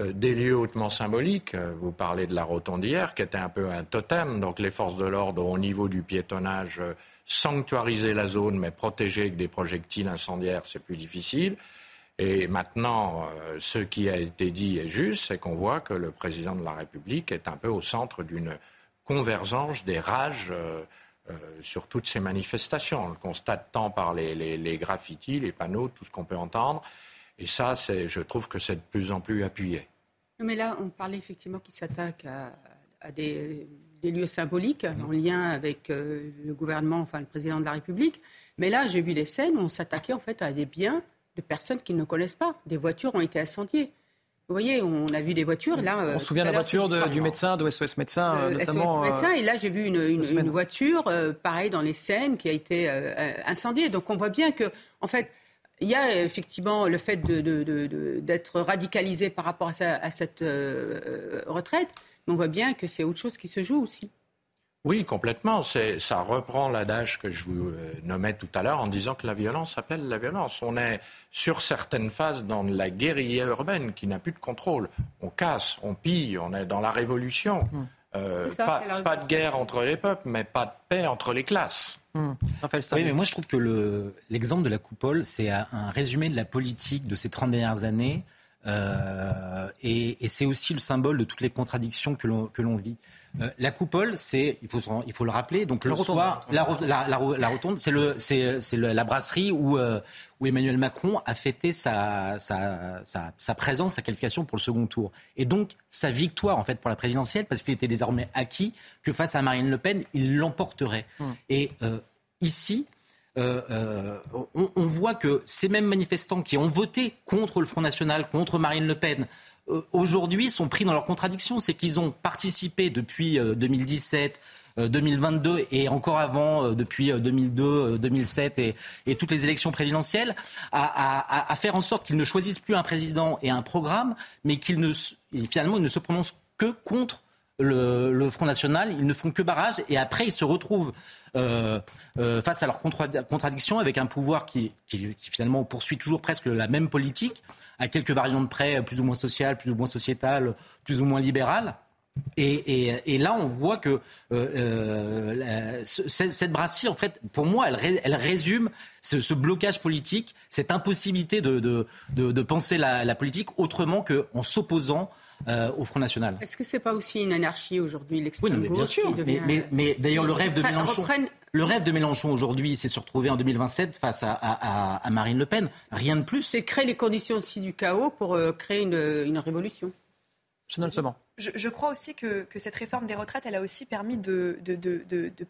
Euh, des lieux hautement symboliques. Euh, vous parlez de la rotonde hier, qui était un peu un totem. Donc les forces de l'ordre, au niveau du piétonnage, euh, sanctuariser la zone, mais protéger avec des projectiles incendiaires, c'est plus difficile. Et maintenant, ce qui a été dit est juste, c'est qu'on voit que le président de la République est un peu au centre d'une convergence des rages sur toutes ces manifestations. On le constate tant par les graffitis, les panneaux, tout ce qu'on peut entendre, et ça, je trouve que c'est de plus en plus appuyé. Mais là, on parlait effectivement qu'il s'attaque à, des, lieux symboliques en lien avec euh, le gouvernement, enfin le président de la République. Mais là, j'ai vu des scènes où on s'attaquait en fait à des biens de personnes qui ne connaissent pas. Des voitures ont été incendiées. Vous voyez, on a vu des voitures là. On se souvient de la voiture du médecin, de SOS Médecin, euh, notamment. SOS Médecin, et là j'ai vu une, voiture, euh, pareil dans les scènes, qui a été incendiée. Donc on voit bien que, en fait, il y a effectivement le fait d'être radicalisé par rapport à, cette euh, retraite, mais on voit bien que c'est autre chose qui se joue aussi. Oui, complètement. Ça reprend l'adage que je vous euh, nommais tout à l'heure en disant que la violence appelle la violence. On est sur certaines phases dans la guérilla urbaine qui n'a plus de contrôle. On casse, on pille, on est dans la révolution. Hum. Euh, pas, de guerre entre les peuples, mais pas de paix entre les classes. Hmm. Oui, mais moi je trouve que l'exemple de la coupole, c'est un résumé de la politique de ces 30 dernières années. Euh, et, c'est aussi le symbole de toutes les contradictions que l'on vit. Euh, la coupole, c'est, il faut, il faut le rappeler, donc le, soir, la, rotonde, c'est la brasserie où, euh, où Emmanuel Macron a fêté sa, sa, sa, présence, sa qualification pour le second tour. Et donc sa victoire en fait pour la présidentielle, parce qu'il était désormais acquis que face à Marine Le Pen, il l'emporterait. Hum. Et euh, ici, on, voit que ces mêmes manifestants qui ont voté contre le Front National, contre Marine Le Pen, euh, aujourd'hui sont pris dans leur contradiction. C'est qu'ils ont participé depuis 2017, euh, 2022 euh, et encore avant, depuis 2002, 2007 et, et, toutes les élections présidentielles, à, faire en sorte qu'ils ne choisissent plus un président et un programme, mais qu'ils finalement, ils ne se prononcent que contre le, Front National. Ils ne font que barrage et après, ils se retrouvent euh, face à leurs contradictions avec un pouvoir qui, finalement poursuit toujours presque la même politique à quelques variantes près, plus ou moins sociales, plus ou moins sociétales, plus ou moins libérales. Et, là, on voit que euh, cette brasserie, en fait, pour moi, elle, résume ce, blocage politique, cette impossibilité de, penser la, politique autrement qu'en s'opposant au Front National. Est-ce que c'est pas aussi une anarchie aujourd'hui, l'extrême oui, bien sûr. Mais, d'ailleurs, le rêve de Mélenchon. Le rêve de Mélenchon aujourd'hui, c'est de se retrouver en 2027 face à, Marine Le Pen. Rien de plus. C'est créer les conditions aussi du chaos pour euh, créer une, révolution. Je, je, crois aussi que, cette réforme des retraites, elle a aussi permis de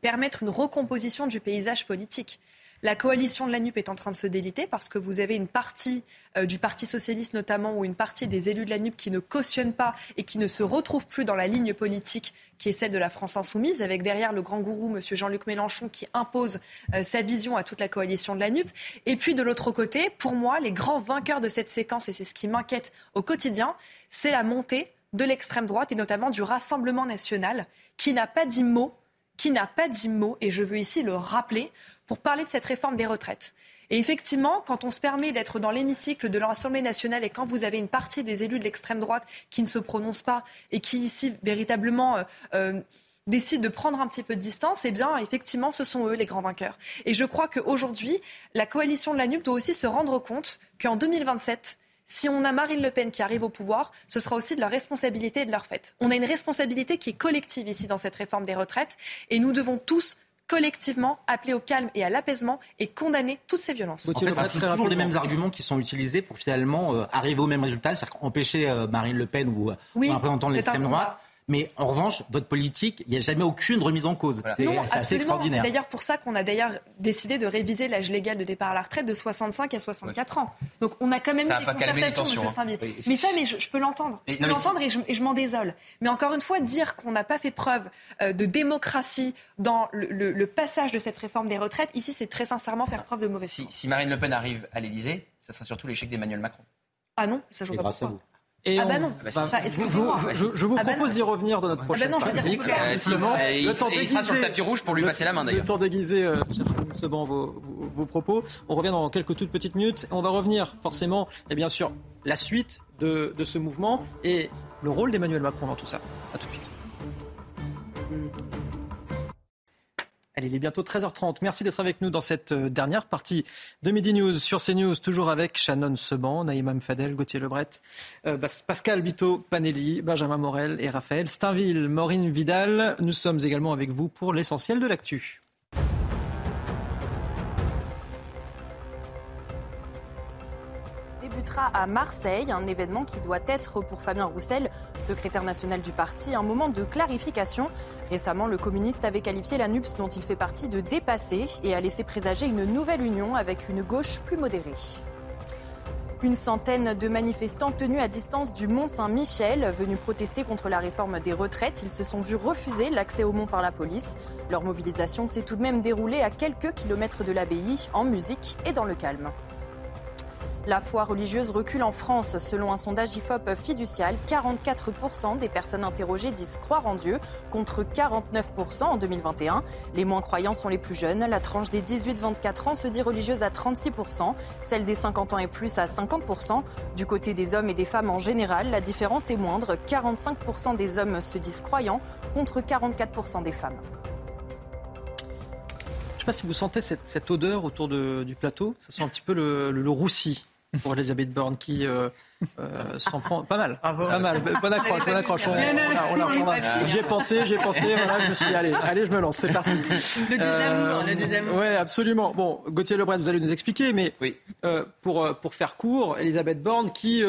permettre une recomposition du paysage politique. La coalition de la NUP est en train de se déliter parce que vous avez une partie euh, du Parti socialiste notamment ou une partie des élus de la NUP qui ne cautionnent pas et qui ne se retrouvent plus dans la ligne politique qui est celle de la France insoumise, avec derrière le grand gourou, M. Jean-Luc Mélenchon, qui impose euh, sa vision à toute la coalition de la NUP. Et puis de l'autre côté, pour moi, les grands vainqueurs de cette séquence, et c'est ce qui m'inquiète au quotidien, c'est la montée de l'extrême droite et notamment du Rassemblement national, qui n'a pas dit mot, qui n'a pas dit mot, et je veux ici le rappeler, pour parler de cette réforme des retraites. Et effectivement, quand on se permet d'être dans l'hémicycle de l'Assemblée nationale et quand vous avez une partie des élus de l'extrême droite qui ne se prononcent pas et qui ici véritablement euh, euh, décident de prendre un petit peu de distance, eh bien, effectivement, ce sont eux les grands vainqueurs. Et je crois qu'aujourd'hui, la coalition de la NUP doit aussi se rendre compte qu'en 2027, si on a Marine Le Pen qui arrive au pouvoir, ce sera aussi de leur responsabilité et de leur fait. On a une responsabilité qui est collective ici dans cette réforme des retraites et nous devons tous collectivement appeler au calme et à l'apaisement et condamner toutes ces violences. En fait, c'est toujours les mêmes arguments qui sont utilisés pour finalement euh, arriver au même résultat, c'est-à-dire empêcher euh, Marine Le Pen ou, euh, oui, un représentant de l'extrême droite mais en revanche, votre politique, il n'y a jamais aucune remise en cause. C'est assez extraordinaire. C'est d'ailleurs pour ça qu'on a d'ailleurs décidé de réviser l'âge légal de départ à la retraite de 65 à 64 ans. Donc on a quand même ça eu des concertations, M. Steinville. Mais ça, mais je, peux l'entendre. Je peux l'entendre et je, m'en désole. Mais encore une fois, dire qu'on n'a pas fait preuve euh, de démocratie dans le, passage de cette réforme des retraites, ici, c'est très sincèrement faire preuve de mauvaise si, si Marine Le Pen arrive à l'Élysée, ça sera surtout l'échec d'Emmanuel Macron. Ah non, ça je vois pas grâce à vous. Et ah bah non. je, vous propose d'y revenir dans notre ah prochaine bah non, il sera sur le tapis rouge pour lui passer la main d'ailleurs. Le temps d'aiguiser euh, vos, vos, vos, propos. On revient dans quelques toutes petites minutes. On va revenir forcément, et bien sûr, la suite de, de ce mouvement et le rôle d'Emmanuel Macron dans tout ça. A tout de suite. Allez, il est bientôt 13h30. Merci d'être avec nous dans cette euh, dernière partie de Midi News sur CNews, toujours avec Shannon Seban, Naïma Mfadel, Gauthier Lebret, euh, Pascal Bito Panelli, Benjamin Morel et Raphaël Steinville, Maureen Vidal. Nous sommes également avec vous pour l'essentiel de l'actu. À Marseille, un événement qui doit être pour Fabien Roussel, secrétaire national du parti, un moment de clarification. Récemment, le communiste avait qualifié la NUPS dont il fait partie de dépassé et a laissé présager une nouvelle union avec une gauche plus modérée. Une centaine de manifestants tenus à distance du Mont Saint-Michel, venus protester contre la réforme des retraites, ils se sont vus refuser l'accès au mont par la police. Leur mobilisation s'est tout de même déroulée à quelques kilomètres de l'abbaye, en musique et dans le calme. La foi religieuse recule en France. Selon un sondage IFOP fiducial, 44% des personnes interrogées disent croire en Dieu, contre 49% en 2021. Les moins croyants sont les plus jeunes. La tranche des 18-24 ans se dit religieuse à 36%, celle des 50 ans et plus à 50%. Du côté des hommes et des femmes en général, la différence est moindre. 45% des hommes se disent croyants, contre 44% des femmes. Je ne sais pas si vous sentez cette, odeur autour du plateau. Ça sent un petit peu le roussi pour Elisabeth Borne qui euh, euh, s'en prend pas mal. Pas mal. Bonne accroche, bonne accroche. J'ai pensé, j'ai pensé, voilà, je me suis dit, allez, allez, je me lance, c'est parti. Le désamour, le désamour. Ouais, absolument. Bon, Gauthier Lebret, vous allez nous expliquer, mais oui. euh, pour, pour faire court, Elisabeth Borne qui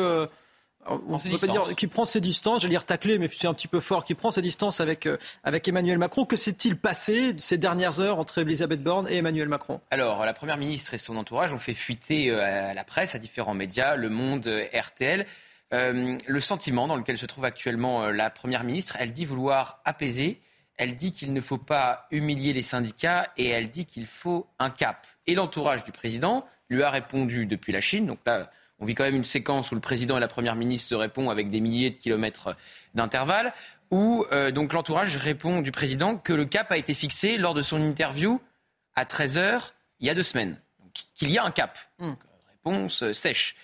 on peut pas dire qui prend ses distances, j'allais dire tacler, mais c'est un petit peu fort, qui prend ses distances avec, euh, avec Emmanuel Macron. Que s'est-il passé ces dernières heures entre Elisabeth Borne et Emmanuel Macron? Alors, la Première ministre et son entourage ont fait fuiter euh, à la presse, à différents médias, Le Monde, euh, RTL, le sentiment dans lequel se trouve actuellement la Première ministre. Elle dit vouloir apaiser, elle dit qu'il ne faut pas humilier les syndicats et elle dit qu'il faut un cap. Et l'entourage du président lui a répondu depuis la Chine, donc là on vit quand même une séquence où le président et la première ministre se répondent avec des milliers de kilomètres d'intervalle, où euh, donc l'entourage répond du président que le cap a été fixé lors de son interview à 13h il y a deux semaines. Qu'il y a un cap. Hmm. Réponse euh, sèche.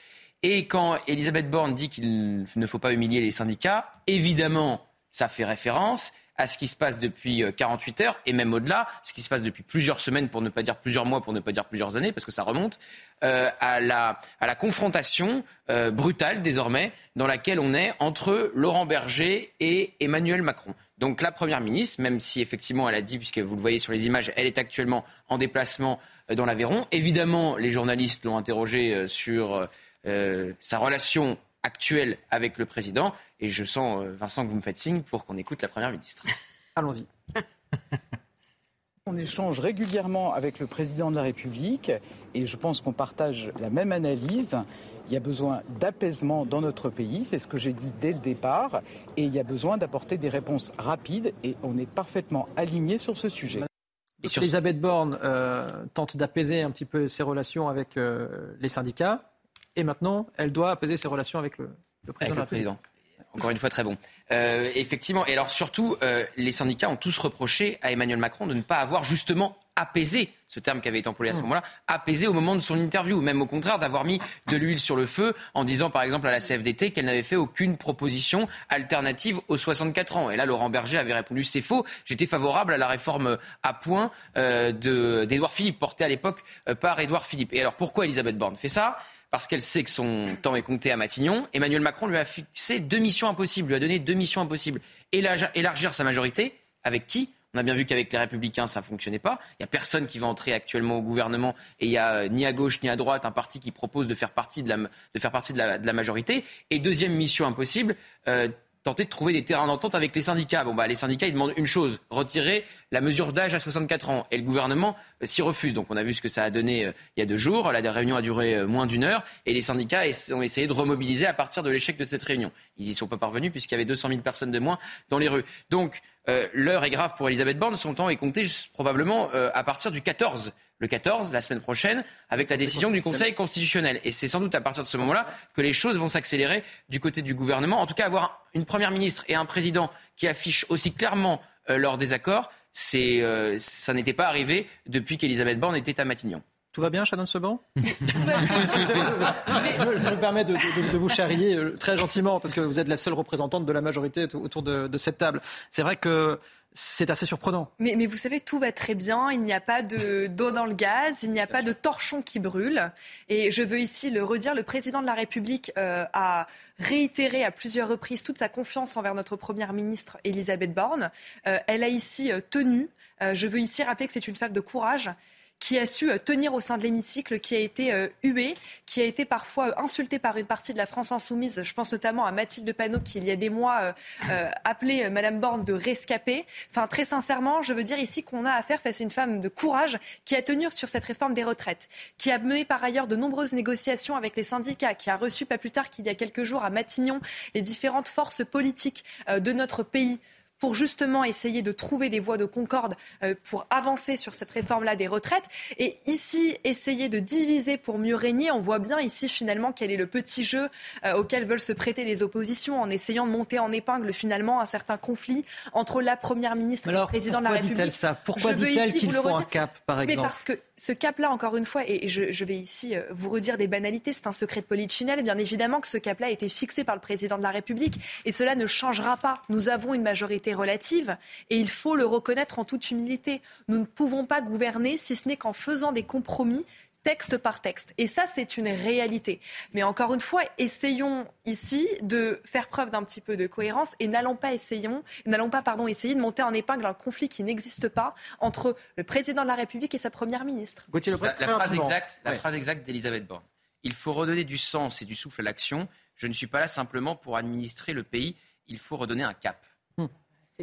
Et quand Elisabeth Borne dit qu'il ne faut pas humilier les syndicats, évidemment, ça fait référence à ce qui se passe depuis 48 heures et même au-delà, ce qui se passe depuis plusieurs semaines, pour ne pas dire plusieurs mois, pour ne pas dire plusieurs années, parce que ça remonte, à, la, à la confrontation brutale désormais dans laquelle on est entre Laurent Berger et Emmanuel Macron. Donc la Première ministre, même si effectivement elle a dit, puisque vous le voyez sur les images, elle est actuellement en déplacement euh, dans l'Aveyron. Évidemment, les journalistes l'ont interrogée euh, sur euh, sa relation actuelle avec le président. Et je sens, Vincent, que vous me faites signe pour qu'on écoute la Première ministre. [laughs] Allons-y. On échange régulièrement avec le président de la République et je pense qu'on partage la même analyse. Il y a besoin d'apaisement dans notre pays, c'est ce que j'ai dit dès le départ, et il y a besoin d'apporter des réponses rapides, et on est parfaitement aligné sur ce sujet. Elisabeth Borne euh, tente d'apaiser un petit peu ses relations avec euh, les syndicats, et maintenant, elle doit apaiser ses relations avec le, président. le président. Encore une fois, très bon. Euh, effectivement, et alors surtout, les syndicats ont tous reproché à Emmanuel Macron de ne pas avoir justement apaisé, ce terme qui avait été employé à ce mm. moment-là, apaisé au moment de son interview, même au contraire d'avoir mis de l'huile sur le feu en disant par exemple à la CFDT qu'elle n'avait fait aucune proposition alternative aux 64 ans. Et là, Laurent Berger avait répondu c'est faux, j'étais favorable à la réforme à point euh, d'Édouard Philippe, portée à l'époque euh, par Édouard Philippe. Et alors pourquoi Elisabeth Borne fait ça? Parce qu'elle sait que son temps est compté à Matignon. Emmanuel Macron lui a fixé deux missions impossibles, lui a donné deux missions impossibles. Élargir sa majorité, avec qui? On a bien vu qu'avec les Républicains, ça ne fonctionnait pas. Il n'y a personne qui va entrer actuellement au gouvernement et il n'y a euh, ni à gauche ni à droite un parti qui propose de faire partie de la, majorité. Et deuxième mission impossible, euh, tenter de trouver des terrains d'entente avec les syndicats. Bon, bah, les syndicats, ils demandent une chose, retirer la mesure d'âge à 64 ans. Et le gouvernement euh, s'y refuse. Donc, on a vu ce que ça a donné euh, il y a deux jours. La réunion a duré euh, moins d'une heure. Et les syndicats ont essayé de remobiliser à partir de l'échec de cette réunion. Ils n'y sont pas parvenus puisqu'il y avait 200 000 personnes de moins dans les rues. Donc, l'heure est grave pour Elisabeth Borne. Son temps est compté probablement à partir du 14 le 14, la semaine prochaine, avec la décision du Conseil constitutionnel. Et c'est sans doute à partir de ce moment-là que les choses vont s'accélérer du côté du gouvernement. En tout cas, avoir une première ministre et un président qui affichent aussi clairement euh, leur désaccord, c'est, euh, ça n'était pas arrivé depuis qu'Elisabeth Borne était à Matignon. Tout va bien, Shannon Seban? [laughs] Je, me permets de, vous charrier euh, très gentiment parce que vous êtes la seule représentante de la majorité autour de, de cette table. C'est vrai que c'est assez surprenant. Mais, vous savez, tout va très bien. Il n'y a pas d'eau dans le gaz, il n'y a pas de torchon qui brûle. Et je veux ici le redire, le président de la République euh, a réitéré à plusieurs reprises toute sa confiance envers notre première ministre Elisabeth Borne. Euh, elle a ici euh, tenu. je veux ici rappeler que c'est une femme de courage qui a su euh, tenir au sein de l'hémicycle, qui a été euh, hué, qui a été parfois euh, insulté par une partie de la France insoumise. Je pense notamment à Mathilde Panot, qui il y a des mois appelait Madame Borne de rescapée. Enfin, très sincèrement, je veux dire ici qu'on a affaire face à une femme de courage qui a tenu sur cette réforme des retraites, qui a mené par ailleurs de nombreuses négociations avec les syndicats, qui a reçu pas plus tard qu'il y a quelques jours à Matignon les différentes forces politiques de notre pays pour justement essayer de trouver des voies de concorde euh, pour avancer sur cette réforme-là des retraites. Et ici, essayer de diviser pour mieux régner. On voit bien ici finalement quel est le petit jeu euh, auquel veulent se prêter les oppositions en essayant de monter en épingle finalement un certain conflit entre la Première ministre et le président de la République. Pourquoi dit-elle ça? Pourquoi dit-elle qu'il faut un cap, par exemple? Mais parce que ce cap-là, encore une fois, et je, vais ici euh, vous redire des banalités, c'est un secret de polichinelle, bien évidemment que ce cap-là a été fixé par le président de la République et cela ne changera pas. Nous avons une majorité relative et il faut le reconnaître en toute humilité. Nous ne pouvons pas gouverner si ce n'est qu'en faisant des compromis texte par texte. Et ça, c'est une réalité. Mais encore une fois, essayons ici de faire preuve d'un petit peu de cohérence et n'allons pas, essayons, n'allons pas pardon, essayer de monter en épingle un conflit qui n'existe pas entre le président de la République et sa première ministre. la, phrase exacte, la phrase exacte d'Elisabeth Borne. Il faut redonner du sens et du souffle à l'action. Je ne suis pas là simplement pour administrer le pays. Il faut redonner un cap.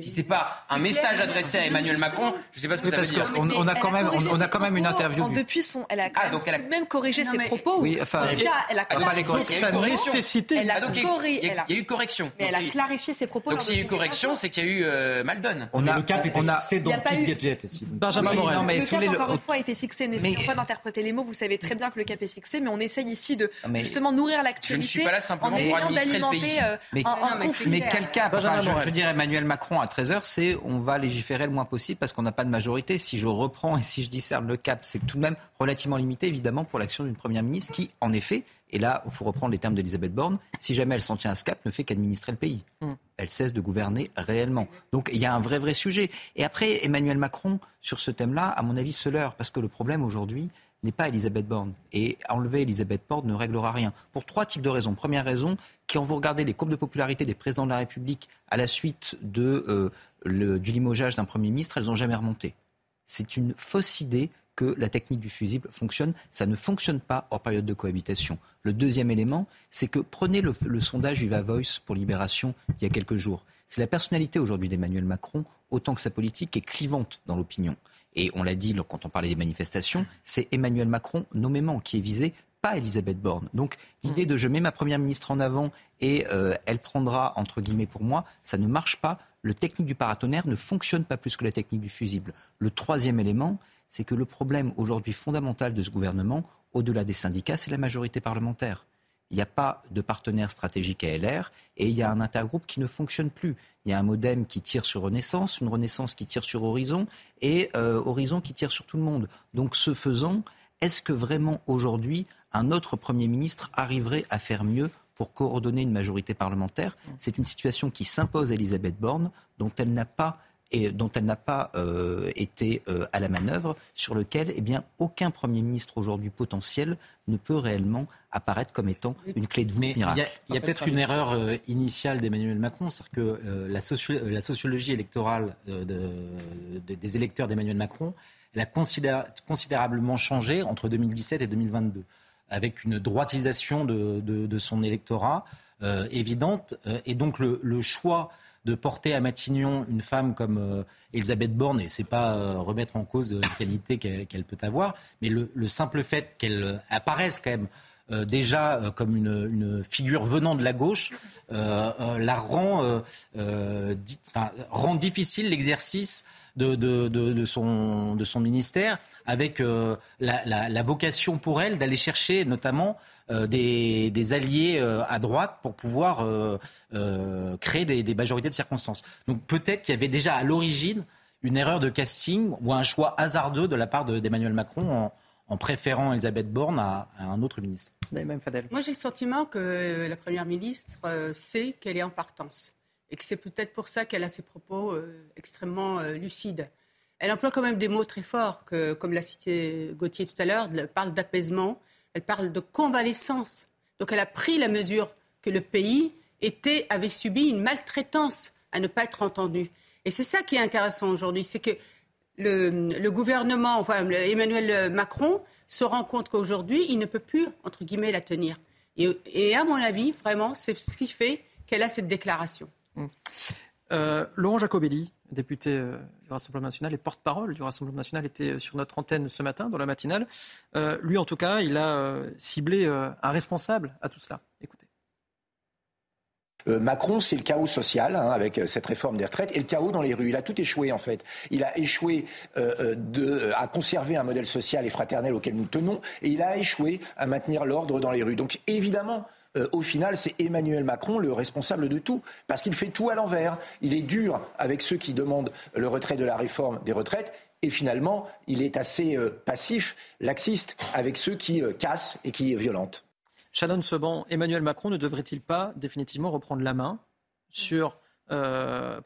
Si c'est pas un message adressé à Emmanuel Macron, je ne sais pas ce que ça veut dire. On, on, a quand même, on, a quand même une interview. depuis son, elle a, ah, donc elle a même corrigé ses propos. Oui, enfin, elle a clarifié sa nécessité. Elle a Il y a eu correction. Mais elle a clarifié ses propos. Donc s'il y a eu correction, c'est qu'il y a eu euh, mal donne. On a le cap était fixé dans Pete Gadget aussi. Benjamin Morel. Le cap encore une fois a été fixé. N'essayons pas d'interpréter les mots? Vous savez très bien que le cap est fixé, mais on essaye ici de justement nourrir l'actualité. Je ne suis pas là simplement pour administrer le pays. Mais quel cap Je veux dire, Emmanuel Macron à 13h, c'est on va légiférer le moins possible parce qu'on n'a pas de majorité. Si je reprends et si je discerne le cap, c'est tout de même relativement limité, évidemment, pour l'action d'une première ministre qui, en effet, et là, il faut reprendre les termes d'Elisabeth Borne, si jamais elle s'en tient à ce cap, ne fait qu'administrer le pays. Hmm. elle cesse de gouverner réellement. Donc il y a un vrai, vrai sujet. Et après, Emmanuel Macron, sur ce thème-là, à mon avis, se leurre, parce que le problème aujourd'hui n'est pas Elisabeth Borne. Et enlever Elisabeth Borne ne réglera rien. Pour trois types de raisons. Première raison, quand vous regardez les courbes de popularité des présidents de la République à la suite euh, du limogeage d'un Premier ministre, elles n'ont jamais remonté. C'est une fausse idée que la technique du fusible fonctionne. Ça ne fonctionne pas en période de cohabitation. Le deuxième élément, c'est que prenez le, sondage Viva Voice pour Libération il y a quelques jours. C'est la personnalité aujourd'hui d'Emmanuel Macron, autant que sa politique, est clivante dans l'opinion. Et on l'a dit quand on parlait des manifestations, c'est Emmanuel Macron nommément qui est visé, pas Elisabeth Borne. Donc l'idée de je mets ma première ministre en avant et euh, elle prendra entre guillemets pour moi, ça ne marche pas. Le technique du paratonnerre ne fonctionne pas plus que la technique du fusible. Le troisième élément, c'est que le problème aujourd'hui fondamental de ce gouvernement, au-delà des syndicats, c'est la majorité parlementaire. Il n'y a pas de partenaire stratégique à LR et il y a un intergroupe qui ne fonctionne plus. Il y a un modem qui tire sur Renaissance, une Renaissance qui tire sur Horizon et euh, Horizon qui tire sur tout le monde. Donc ce faisant, est-ce que vraiment aujourd'hui un autre Premier ministre arriverait à faire mieux pour coordonner une majorité parlementaire? C'est une situation qui s'impose à Elisabeth Borne, dont elle n'a pas et dont elle n'a pas euh, été euh, à la manœuvre, sur lequel eh bien, aucun Premier ministre aujourd'hui potentiel ne peut réellement apparaître comme étant une clé de voûte miracle. Il y a, peut-être une erreur euh, initiale d'Emmanuel Macron, c'est-à-dire que la, la, sociologie électorale des électeurs d'Emmanuel Macron, elle a considérablement changé entre 2017 et 2022, avec une droitisation de, de son électorat évidente, et donc le, le choix de porter à Matignon une femme comme euh, Elisabeth Borne, et c'est pas euh, remettre en cause les qualités qu'elle peut avoir, mais le, simple fait qu'elle apparaisse quand même euh, déjà comme une, figure venant de la gauche la rend difficile l'exercice de, de, son, de son ministère, avec la, la, vocation pour elle d'aller chercher notamment euh, des, alliés euh, à droite pour pouvoir euh, créer des, majorités de circonstances. Donc peut-être qu'il y avait déjà à l'origine une erreur de casting ou un choix hasardeux de la part d'Emmanuel Macron en, préférant Elisabeth Borne à, un autre ministre. Moi, j'ai le sentiment que la Première ministre sait qu'elle est en partance et que c'est peut-être pour ça qu'elle a ses propos extrêmement lucides. Elle emploie quand même des mots très forts, que, comme l'a cité Gauthier tout à l'heure, elle parle d'apaisement, elle parle de convalescence. Donc elle a pris la mesure que le pays avait subi une maltraitance à ne pas être entendu. Et c'est ça qui est intéressant aujourd'hui, c'est que le, gouvernement, enfin Emmanuel Macron, se rend compte qu'aujourd'hui, il ne peut plus, entre guillemets, la tenir. Et, à mon avis, vraiment, c'est ce qui fait qu'elle a cette déclaration. Euh, Laurent Jacobelli, député euh, du Rassemblement national et porte-parole du Rassemblement national, était euh, sur notre antenne ce matin, dans la matinale. lui, en tout cas, il a ciblé un responsable à tout cela. Écoutez. Macron, c'est le chaos social hein, avec cette réforme des retraites et le chaos dans les rues. Il a tout échoué en fait. Il a échoué à conserver un modèle social et fraternel auquel nous tenons et il a échoué à maintenir l'ordre dans les rues. Donc évidemment, euh, au final, c'est Emmanuel Macron le responsable de tout, parce qu'il fait tout à l'envers. Il est dur avec ceux qui demandent le retrait de la réforme des retraites, et finalement, il est assez euh, passif, laxiste, avec ceux qui euh, cassent et qui violentent. Shannon Seban, Emmanuel Macron ne devrait-il pas définitivement reprendre la main sur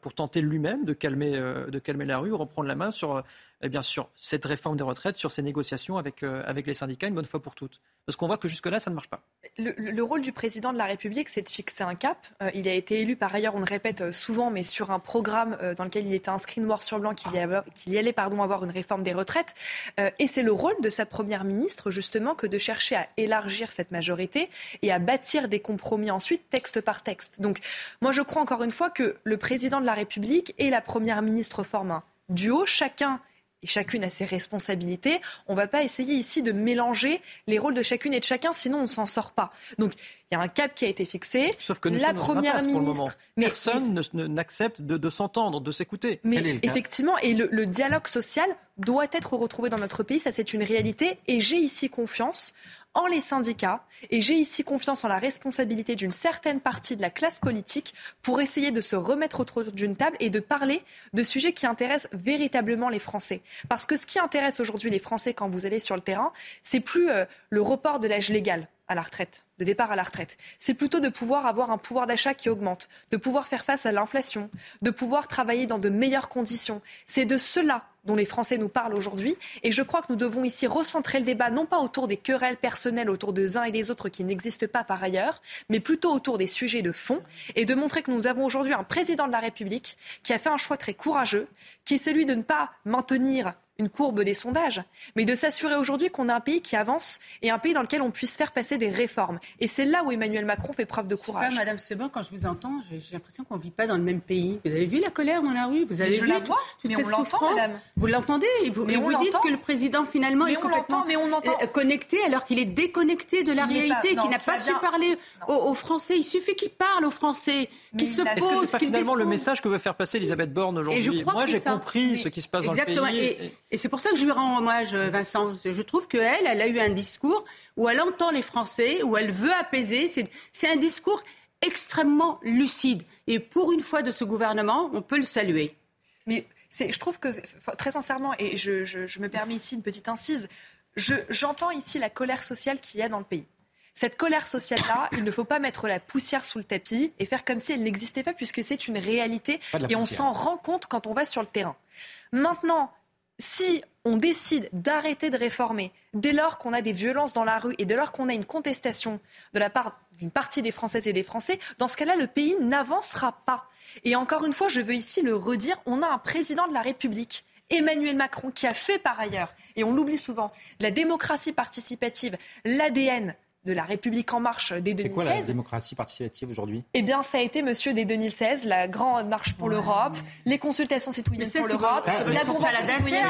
pour tenter lui-même de calmer, de calmer la rue, reprendre la main sur, eh bien, sur cette réforme des retraites, sur ces négociations avec, avec les syndicats une bonne fois pour toutes parce qu'on voit que jusque-là, ça ne marche pas. Le, rôle du président de la République, c'est de fixer un cap. Euh, il a été élu, par ailleurs, on le répète euh, souvent, mais sur un programme euh, dans lequel il était inscrit noir sur blanc qu'il y, allait avoir une réforme des retraites. et c'est le rôle de sa première ministre, justement, que de chercher à élargir cette majorité et à bâtir des compromis ensuite, texte par texte. Donc, moi, je crois encore une fois que le président de la République et la première ministre forment un duo. Chacun et chacune a ses responsabilités. On ne va pas essayer ici de mélanger les rôles de chacune et de chacun, sinon on ne s'en sort pas. Donc il y a un cap qui a été fixé. Sauf que nous la première ministre, pour le moment. Mais, personne n'accepte de, s'entendre, de s'écouter. Mais effectivement, et le, le dialogue social doit être retrouvé dans notre pays, ça c'est une réalité. Et j'ai ici confiance en les syndicats et j'ai ici confiance en la responsabilité d'une certaine partie de la classe politique pour essayer de se remettre autour d'une table et de parler de sujets qui intéressent véritablement les Français. Parce que ce qui intéresse aujourd'hui les Français quand vous allez sur le terrain, c'est plus euh, le report de l'âge légal. à la retraite, de départ à la retraite. C'est plutôt de pouvoir avoir un pouvoir d'achat qui augmente, de pouvoir faire face à l'inflation, de pouvoir travailler dans de meilleures conditions. C'est de cela dont les Français nous parlent aujourd'hui. Et je crois que nous devons ici recentrer le débat, non pas autour des querelles personnelles autour des uns et des autres qui n'existent pas par ailleurs, mais plutôt autour des sujets de fond et de montrer que nous avons aujourd'hui un président de la République qui a fait un choix très courageux, qui est celui de ne pas maintenir une courbe des sondages, mais de s'assurer aujourd'hui qu'on a un pays qui avance et un pays dans lequel on puisse faire passer des réformes. Et c'est là où Emmanuel Macron fait preuve de courage. Pas, Madame Sebin, quand je vous entends, j'ai l'impression qu'on ne vit pas dans le même pays. Vous avez vu la colère dans la rue? Vous avez vu la vois, toute mais cette on souffrance? madame. Vous l'entendez? Et vous, Mais et on vous dites l'entend. que le président finalement Mais est on complètement l'entend, mais on entend. euh, connecté alors qu'il est déconnecté de la Il réalité, qu'il n'a pas su parler aux, aux Français. Il suffit qu'il parle aux Français, qu'il se Est-ce que pose, c'est pas finalement le message que veut faire passer Elisabeth Borne aujourd'hui? Moi, j'ai compris Mais- ce qui se passe dans le pays. Et, c'est pour ça que je lui rends hommage, euh, Vincent. Je trouve qu'elle, elle a eu un discours où elle entend les Français, où elle veut apaiser. C'est un discours extrêmement lucide. Et pour une fois de ce gouvernement, on peut le saluer. Mais je trouve que, très sincèrement, et je, je- je me permets ici une petite incise, je- j'entends ici la colère sociale qu'il y a dans le pays. Cette colère sociale-là, il ne faut pas mettre la poussière sous le tapis et faire comme si elle n'existait pas, puisque c'est une réalité et on s'en rend compte quand on va sur le terrain. Maintenant, si on décide d'arrêter de réformer, dès lors qu'on a des violences dans la rue et dès lors qu'on a une contestation de la part d'une partie des Françaises et des Français, dans ce cas-là, le pays n'avancera pas. Et encore une fois, je veux ici le redire, on a un président de la République. Emmanuel Macron, qui a fait par ailleurs, et on l'oublie souvent, de la démocratie participative, l'ADN de la République en marche dès C'est quoi la 2016. démocratie participative aujourd'hui? Eh bien, ça a été, monsieur, dès 2016, la grande marche pour l'Europe, les consultations citoyennes pour l'Europe, la convention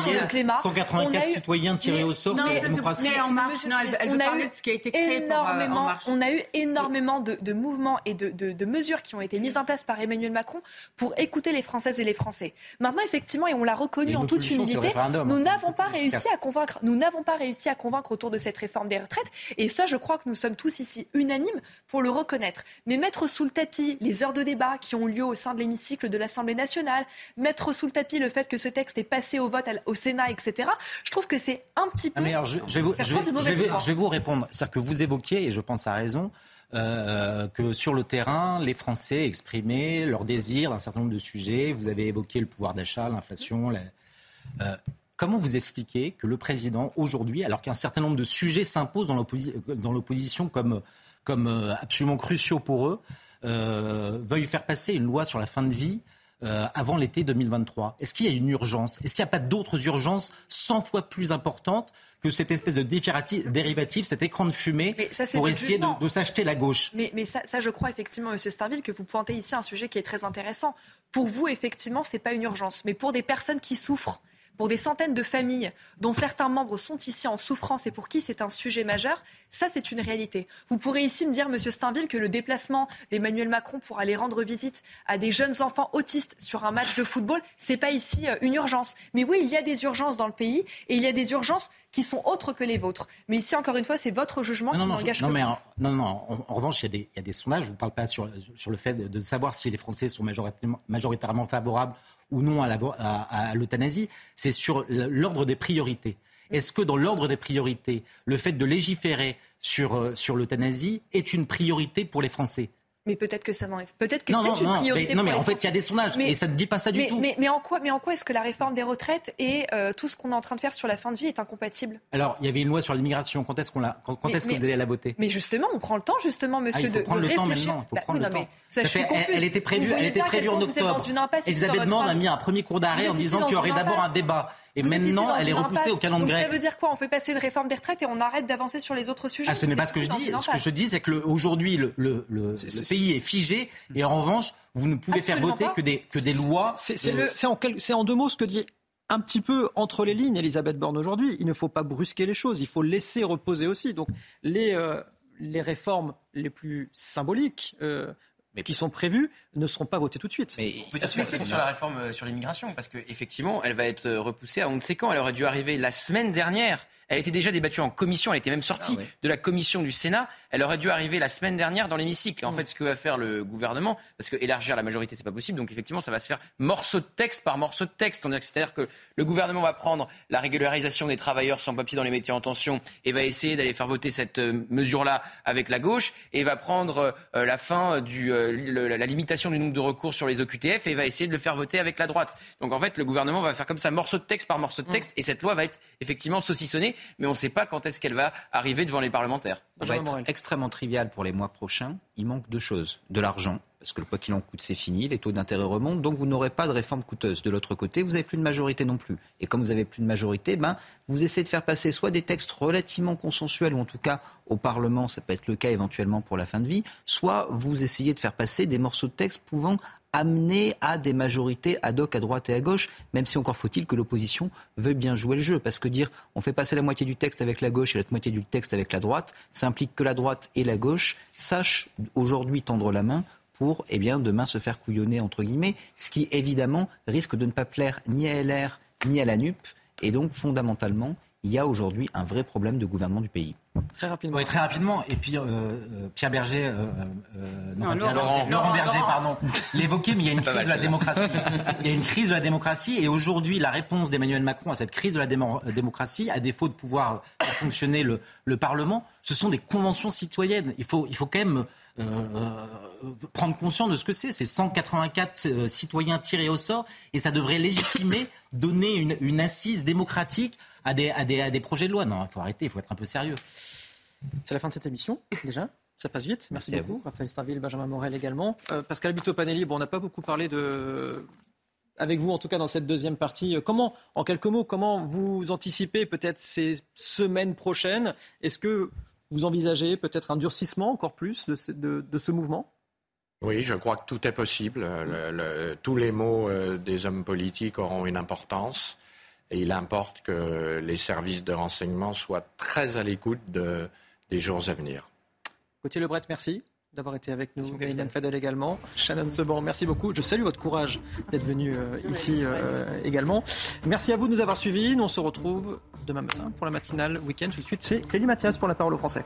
sur le climat. 184 On a eu- citoyens tirés Mais- au sort, c'est la démocratie. Mais en marche, non, elle, elle on a eu de ce qui a été créé pour, euh, En énormément, marche. on a eu énormément de, de mouvements et de, de- de mesures qui ont été mises en place par Emmanuel Macron pour écouter les Françaises et les Français. Maintenant, effectivement, et on l'a reconnu en toute humilité, nous c'est n'avons pas réussi à convaincre, nous n'avons pas réussi à convaincre autour de cette réforme des retraites. Et ça, je crois que nous sommes tous ici unanimes pour le reconnaître. Mais mettre sous le tapis les heures de débat qui ont lieu au sein de l'hémicycle de l'Assemblée nationale, mettre sous le tapis le fait que ce texte est passé au vote au Sénat, etc. Je trouve que c'est un petit peu Ah, mais alors, je, je vais vous, faire je vais- preuve de je mauvaise vais- foi. je vais vous répondre. C'est-à-dire que vous évoquiez, et je pense à raison, euh, que sur le terrain, les Français exprimaient leur désir d'un certain nombre de sujets. Vous avez évoqué le pouvoir d'achat, l'inflation. la- euh, comment vous expliquez que le président, aujourd'hui, alors qu'un certain nombre de sujets s'imposent dans l'opposi- dans l'opposition comme, comme euh, absolument cruciaux pour eux, euh, veuille faire passer une loi sur la fin de vie euh, avant l'été 2023 Est-ce qu'il y a une urgence? Est-ce qu'il n'y a pas d'autres urgences 100 fois plus importantes que cette espèce de dérivatif, cet écran de fumée, ça, pour essayer de, s'acheter la gauche? Mais, mais ça, ça, je crois effectivement, Monsieur Starville, que vous pointez ici un sujet qui est très intéressant. Pour vous, effectivement, c'est pas une urgence, mais pour des personnes qui souffrent, pour des centaines de familles dont certains membres sont ici en souffrance et pour qui c'est un sujet majeur, ça c'est une réalité. Vous pourrez ici me dire, Monsieur Steinville, que le déplacement d'Emmanuel Macron pour aller rendre visite à des jeunes enfants autistes sur un match de football, c'est pas ici euh, une urgence. Mais oui, il y a des urgences dans le pays et il y a des urgences qui sont autres que les vôtres. Mais ici, encore une fois, c'est votre jugement non, qui n'engage non, mais en, non, non, en, en revanche, il y, a des, il y a des sondages. Je ne vous parle pas sur, sur le fait de, de savoir si les Français sont majoritairement, majoritairement favorables ou non à l'euthanasie. C'est sur l'ordre des priorités. Est-ce que dans l'ordre des priorités, le fait de légiférer sur, euh, sur l'euthanasie est une priorité pour les Français? Mais peut-être que ça n'en est. Peut-être que Non, non, c'est une non, priorité. mais- non, mais en fait, il y a des sondages et ça ne dit pas ça du mais, tout. Mais, en quoi, mais en quoi est-ce que la réforme des retraites et euh, tout ce qu'on est en train de faire sur la fin de vie est incompatible? Alors, il y avait une loi sur l'immigration. Quand est-ce qu'on l'a- quand, est-ce que vous allez la voter? Mais justement, on prend le temps, justement, monsieur, Ah, il faut de, prendre de le temps maintenant. Il faut Bah prendre oui, le non, temps. mais ça, Ça fait- elle, elle était prévue, elle était prévue en octobre. Elisabeth Borne a mis un premier cours d'arrêt en disant qu'il y aurait d'abord un débat. Et maintenant, elle est repoussée au calendrier grec. Ça veut dire quoi? On fait passer une réforme des retraites et on arrête d'avancer sur les autres sujets Ah, ce n'est pas ce que je dis. Ce que je dis, c'est que le- aujourd'hui, le, le- le- le pays est figé et en revanche, vous ne pouvez faire voter pas. que des, que des C'est- lois. C'est euh, en, deux mots ce que dit un petit peu entre les lignes Elisabeth Borne aujourd'hui. Il ne faut pas brusquer les choses, il faut laisser reposer aussi. Donc les, euh, les réformes les plus symboliques, euh, qui sont prévues ne seront pas votées tout de suite. Mais peut-être sur la réforme euh, sur l'immigration, parce qu'effectivement, elle va être euh, repoussée à on ne sait quand. Elle aurait dû arriver la semaine dernière. Elle était déjà débattue en commission, elle était même sortie Ah de la commission du Sénat. Elle aurait dû arriver la semaine dernière dans l'hémicycle. En Mm. fait, ce que va faire le gouvernement, parce que élargir la majorité, c'est pas possible. Donc effectivement, ça va se faire morceau de texte par morceau de texte. C'est-à-dire que le gouvernement va prendre la régularisation des travailleurs sans papier dans les métiers en tension et va essayer d'aller faire voter cette euh, mesure-là avec la gauche et va prendre euh, la fin du euh, le- la limitation du nombre de recours sur les OQTF et va essayer de le faire voter avec la droite. Donc en fait, le gouvernement va faire comme ça morceau de texte par morceau de texte et cette loi va être effectivement saucissonnée, mais on ne sait pas quand est-ce qu'elle va arriver devant les parlementaires. Ça va être extrêmement trivial pour les mois prochains. Il manque deux choses. De l'argent, parce que le quoi qu'il en coûte, c'est fini, les taux d'intérêt remontent, donc vous n'aurez pas de réforme coûteuse. De l'autre côté, vous n'avez plus de majorité non plus. Et comme vous n'avez plus de majorité, ben, vous essayez de faire passer soit des textes relativement consensuels, ou en tout cas au Parlement, ça peut être le cas éventuellement pour la fin de vie, soit vous essayez de faire passer des morceaux de texte pouvant amener à des majorités ad hoc à droite et à gauche, même si encore faut-il que l'opposition veuille bien jouer le jeu. Parce que dire on fait passer la moitié du texte avec la gauche et l'autre moitié du texte avec la droite, ça implique que la droite et la gauche sachent aujourd'hui tendre la main pour eh bien, demain se faire couillonner, entre guillemets, ce qui évidemment risque de ne pas plaire ni à LR ni à la NUP. Et donc, fondamentalement, il y a aujourd'hui un vrai problème de gouvernement du pays. Très rapidement. Oui, très rapidement. Et puis, euh, euh, Pierre Berger, euh, euh, Non, pas Pierre Laurent. Berger, Laurent, Berger, Laurent. pardon, [laughs] l'évoquait, mais il y a une crise mal, de la démocratie. Il y a une crise de la démocratie, et aujourd'hui, la réponse d'Emmanuel Macron à cette crise de la démo- démocratie, à défaut de pouvoir faire fonctionner le, le Parlement, ce sont des conventions citoyennes. Il faut, il faut quand même prendre conscience de ce que c'est. C'est 184 euh, citoyens tirés au sort, et ça devrait légitimer, [coughs] donner une, une assise démocratique à des, à, des, à des projets de loi. Non, il faut arrêter, il faut être un peu sérieux. C'est la fin de cette émission, déjà. Ça passe vite. Merci, Merci à beaucoup. Raphaël Starville, Benjamin Morel également. Euh, Pascal Buto-Panelli, bon, on n'a pas beaucoup parlé de. Avec vous, en tout cas, dans cette deuxième partie. Euh, Comment, en quelques mots, comment vous anticipez peut-être ces semaines prochaines? Est-ce que vous envisagez peut-être un durcissement encore plus de ce, de- de ce mouvement? Oui, je crois que tout est possible. Le- le- tous les mots euh, des hommes politiques auront une importance. Et il importe que les services de renseignement soient très à l'écoute de- des jours à venir. Gauthier Lebret, merci d'avoir été avec nous. Eliane Fadel également. Shannon Seban, merci beaucoup. Je salue votre courage d'être venu euh, ici euh, également. Merci à vous de nous avoir suivis. Nous, on se retrouve demain matin pour la matinale week-end. Tout de suite, c'est Clélie Mathias pour la parole aux Français.